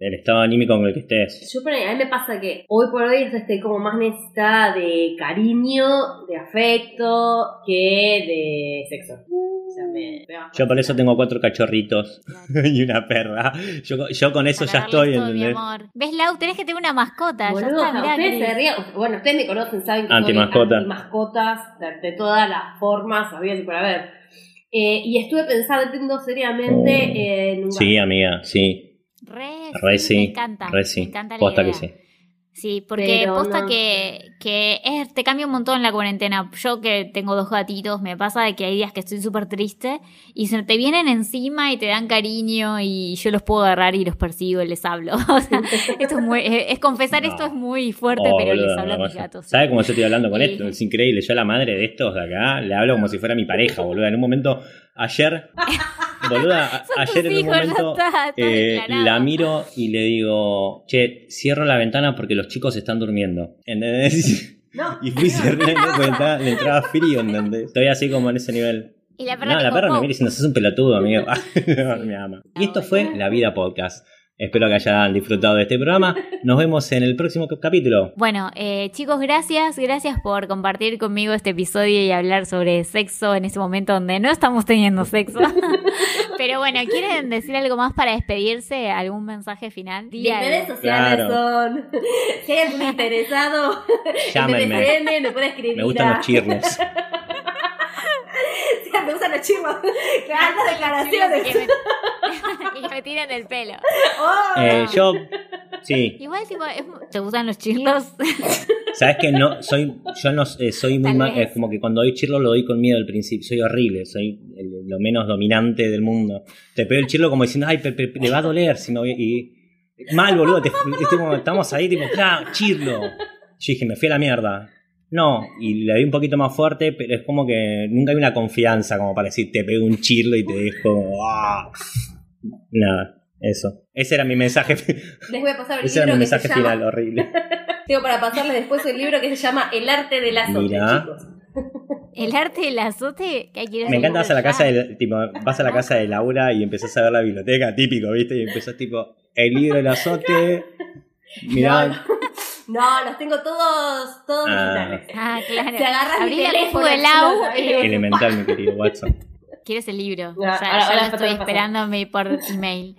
S2: Del estado anímico con el que estés.
S3: Yo, por ahí, a mí me pasa que hoy por hoy estoy como más necesitada de cariño, de afecto, que de sexo. O sea, me- me.
S2: Yo por eso tengo cuatro cachorritos [laughs] y una perra. Yo, yo con eso
S1: Para
S2: ya estoy,
S1: todo mi amor. ¿Ves, Lau? Tenés que tener una mascota.
S3: Boludo,
S1: ya está, mirá,
S3: ustedes se. Bueno, ustedes me conocen, saben que
S2: Antimascota.
S3: soy mascotas de, de todas las formas, había y por haber. Eh, y estuve pensando seriamente en un
S2: Sí, amiga, sí.
S1: Re, sí, me encanta.
S2: Re sí.
S1: Me encanta la
S2: Posta
S1: idea.
S2: que sí.
S1: Sí, porque
S3: Pero
S1: posta
S3: no
S1: que, que es, te cambia un montón la cuarentena. Yo que tengo dos gatitos, me pasa de que hay días que estoy súper triste y se te vienen encima y te dan cariño y yo los puedo agarrar y los persigo y les hablo. [laughs] O sea, esto es muy, es, es confesar
S2: No.
S1: esto es muy fuerte,
S2: Oh,
S1: pero les
S2: boludo,
S1: hablo a
S2: no
S1: mis
S2: pasa.
S1: gatos.
S2: ¿Sabes cómo yo estoy hablando con esto? Es increíble. Yo a la madre de estos de acá le hablo como si fuera mi pareja, boluda. En un momento, ayer, [laughs] boluda, [laughs] a- ayer en un momento
S1: está,
S2: eh, la miro y le digo, che, cierro la ventana porque los chicos están durmiendo. ¿Entendés? [laughs]
S3: No.
S2: Y fui cerrando porque entraba- le entraba frío, ¿entendés? Estoy así como en ese nivel.
S1: Y la perra
S2: No, la perra me
S1: "Wow".
S2: mira diciendo, sos un pelotudo, amigo. [laughs] No, me ama. Y esto fue La Vida Podcast. Espero que hayan disfrutado de este programa. Nos vemos en el próximo capítulo.
S1: Bueno, eh, chicos, gracias. Gracias por compartir conmigo este episodio y hablar sobre sexo en ese momento donde no estamos teniendo sexo. [laughs] Pero bueno, ¿quieren decir algo más para despedirse? ¿Algún mensaje final?
S3: Mis redes sociales
S2: Claro.
S3: son. [laughs] Si hay algún interesado
S2: Llámenme. [laughs]
S3: me puede escribir.
S2: Me gustan los chirnos. [laughs]
S3: Sí, me gustan los chirmos. Altas [laughs] declaraciones.
S1: Que me, [laughs] y que me tiren del pelo.
S3: Oh.
S2: Eh, yo, sí,
S1: Igual, tipo, es- ¿te gustan los chirlos?
S2: sabes que no, soy, yo no eh, soy muy mal, es como que cuando doy chirlo lo doy con miedo al principio, soy horrible, soy el- lo menos dominante del mundo. Te pego el chirlo como diciendo, ay, pe- pe- le va a doler si no voy-". y mal boludo, te- estamos ahí tipo, claro, chirlo. Yo dije, me fui a la mierda. No, y le doy un poquito más fuerte, pero es como que nunca hay una confianza como para decir, te pego un chirlo y te dejo. ¡ah! Nada, eso. Ese era mi mensaje.
S3: Les voy a pasar el
S2: Ese era mi
S3: que se
S2: mensaje
S3: llama.
S2: final, horrible. [laughs]
S3: Tengo para pasarles después el libro que se llama El arte del azote,
S2: Mira.
S3: chicos.
S1: El arte del azote. que hay que ir
S2: Me encanta vas a la casa de, tipo, vas a la casa de Laura y empezás a ver la biblioteca, típico, ¿viste? Y empezás tipo, el libro del azote. [laughs] Mirá,
S3: No, los tengo todos, todos
S2: Ah.
S3: digitales.
S1: Ah, claro.
S3: Se agarra mi
S1: Abrí la
S3: teléfono,
S1: del AU
S3: biblioteca.
S2: elemental, mi querido Watson. [laughs]
S1: Quiero ese libro.
S3: Ah,
S1: ya
S3: ahora- ahora
S1: lo estoy esperándome por email.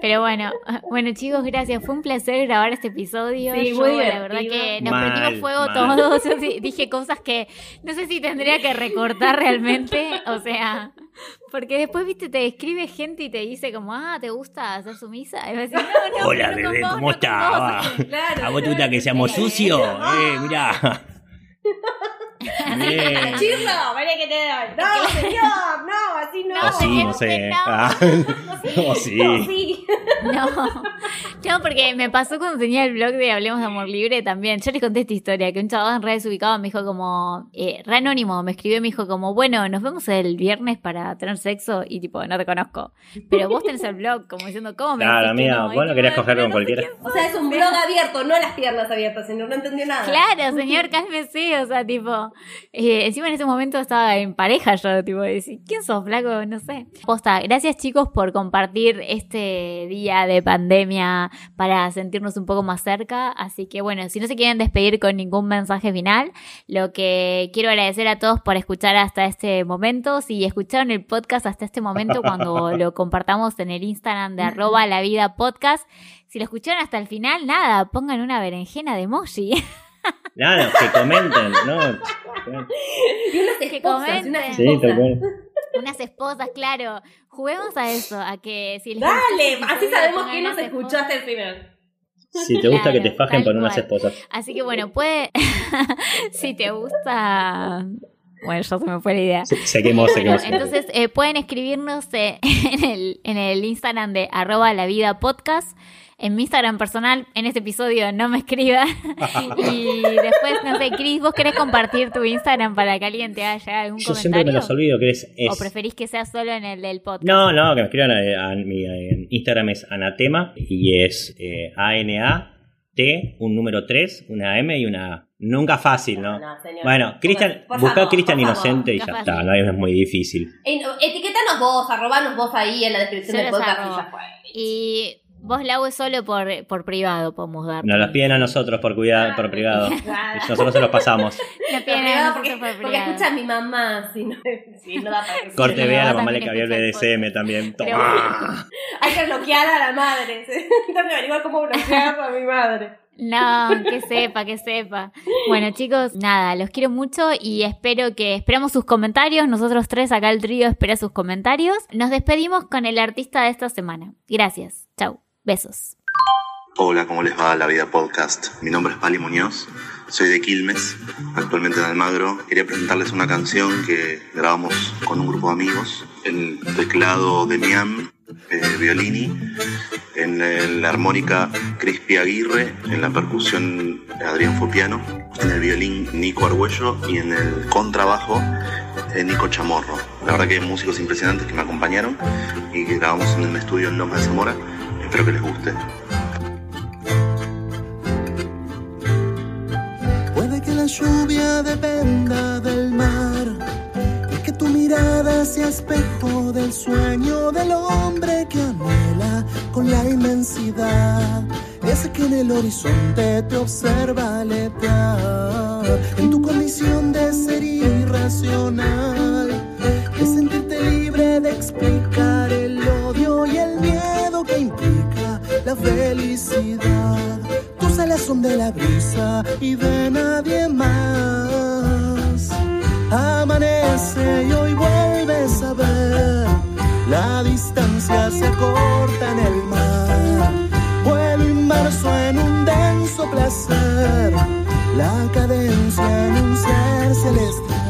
S1: Pero bueno, [laughs] bueno chicos, gracias. Fue un placer grabar este episodio.
S3: Sí,
S1: Yo,
S3: muy
S1: la verdad que nos
S2: Mal,
S1: prendimos fuego
S2: mal.
S1: todos. [laughs] Yo dije cosas que no sé si tendría que recortar realmente. O sea, [laughs] porque después, viste, te escribe gente y te dice como, ah, ¿te gusta hacer sumisa? Y vas a decir, no, no,
S2: Hola, bebé,
S1: vos,
S2: ¿cómo
S1: no
S2: estás?
S1: vos". [laughs]
S2: Va.
S3: Claro.
S2: ¿A vos te gusta que seamos [laughs] sucios? Eh, mirá. [laughs]
S3: Chirlo, vale que te doy. No, señor, no, así no.
S1: No,
S2: O sí, no
S1: señor,
S2: sé.
S1: no.
S2: Ah, [laughs] O sí.
S3: No, sí.
S1: No, no, porque me pasó cuando tenía el blog de Hablemos de Amor Libre también. Yo les conté esta historia, que un chabón en redes ubicado me dijo como, eh, re anónimo, me escribió y me dijo como, bueno, nos vemos el viernes para tener sexo y tipo, no te conozco. Pero vos tenés el blog, como diciendo, ¿cómo me
S2: Claro,
S1: no? Y
S2: vos no querías coger
S1: "No,
S2: con
S1: no
S2: cualquiera".
S3: O sea, es un blog abierto, no las piernas abiertas, sino no entendió nada.
S1: Claro, señor, cálmese, o sea, tipo, eh, encima en ese momento estaba en pareja yo, tipo, decir, ¿quién sos, flaco? No sé. Posta, gracias chicos por compartir este día de pandemia para sentirnos un poco más cerca, así que bueno, si no se quieren despedir con ningún mensaje final, lo que quiero agradecer a todos por escuchar hasta este momento, si escucharon el podcast hasta este momento cuando [laughs] lo compartamos en el Instagram de arroba la vida podcast, si lo escucharon hasta el final, nada, pongan una berenjena de emoji. [laughs]
S2: Claro, que comenten, ¿no?
S3: Y unas
S1: Que
S3: esposas,
S1: comenten.
S3: unas
S2: Sí,
S3: esposas.
S2: cual.
S1: Unas esposas, claro. Juguemos a eso, a que si les
S3: Dale,
S1: gusta
S3: así sabemos que nos escuchaste al final.
S2: Si te gusta que te
S1: Claro,
S2: fajen, pon unas esposas.
S1: Así que bueno, puede. [laughs] si te gusta. Bueno, ya se me fue la idea.
S2: Se, se quemó, se quemó. [laughs]
S1: Entonces eh, pueden escribirnos eh, [laughs] en, el, en el Instagram de arroba la vida podcast. En mi Instagram personal, en este episodio no me escriban. [laughs] y después, no sé, Cris, ¿vos querés compartir tu Instagram para que alguien te llegar algún
S2: Yo siempre
S1: comentario?
S2: me los olvido, que es...
S1: ¿O preferís que sea solo en el del podcast?
S2: No, no, que me escriban a, a mi en Instagram es Anatema y es eh, A-N-A-T, un número 3, una M y una A. Nunca fácil, ¿no?
S3: No, señor.
S2: Bueno, Cristian,
S3: favor,
S2: Cristian. Inocente y ya
S1: fácil.
S2: está, no es muy difícil.
S3: No, etiquetanos vos, arrobanos vos ahí en la descripción
S1: Yo
S3: del podcast y ya fue.
S1: Y vos, Lau, solo por, por privado podemos dar.
S2: Nos los piden a nosotros por cuidado, por privado. [laughs] Nosotros se los pasamos. [laughs]
S3: Por
S1: piden a
S3: porque,
S1: por
S3: porque escucha a mi mamá, si no, [laughs] si no da para
S2: Corte,
S1: Sí,
S2: ve a la mamá le que había el BDSM también. Toma.
S3: Hay que bloquear a la madre. Tengo que averiguar cómo bloquear a mi madre.
S1: No, que sepa, que sepa. Bueno, chicos, nada, los quiero mucho y espero que esperamos sus comentarios. Nosotros tres acá el trío espera sus comentarios. Nos despedimos con el artista de esta semana. Gracias. Chau. Besos.
S4: Hola, ¿cómo les va la vida podcast? Mi nombre es Pali Muñoz, soy de Quilmes, actualmente en Almagro. Quería presentarles una canción que grabamos con un grupo de amigos. En el teclado Demian eh, Violini, en el- la armónica Crispy Aguirre, en la percusión Adrián Fopiano, en el violín Nico Argüello y en el contrabajo eh, Nico Chamorro. La verdad que hay músicos impresionantes que me acompañaron y que grabamos en un estudio en Loma de Zamora. Espero que les guste.
S5: Puede que la lluvia dependa del mar y que tu mirada sea espejo de el sueño del hombre que anhela con la inmensidad. Ese que en el horizonte te observa aletear. En tu condición de ser irracional, de sentirte libre de explicar el odio y el miedo que implica la felicidad. Tus alas son de la brisa y de nadie más. Amanece y hoy vuelves a ver. La distancia se corta en el mar. Vuelo inmerso en un denso placer. La cadencia en un ser celestial.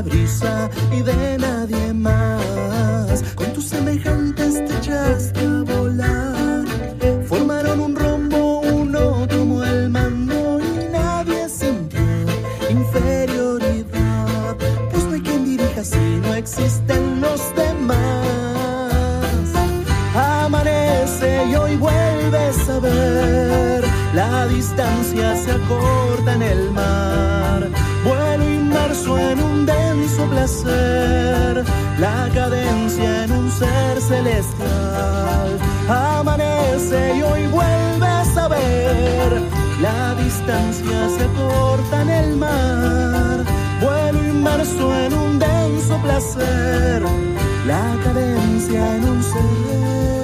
S5: Y de nadie más. Con tus semejantes te echaste a volar. Formaron un rombo, uno tomó el mando y nadie sintió inferioridad. Pues no hay quien dirija si no existen los demás. Amanece y hoy vuelves a ver. La distancia se acorta La cadencia en un ser celestial. Amanece y hoy vuelves a ver. La distancia se acorta en el mar. Vuelo inmerso en un denso placer. La cadencia en un ser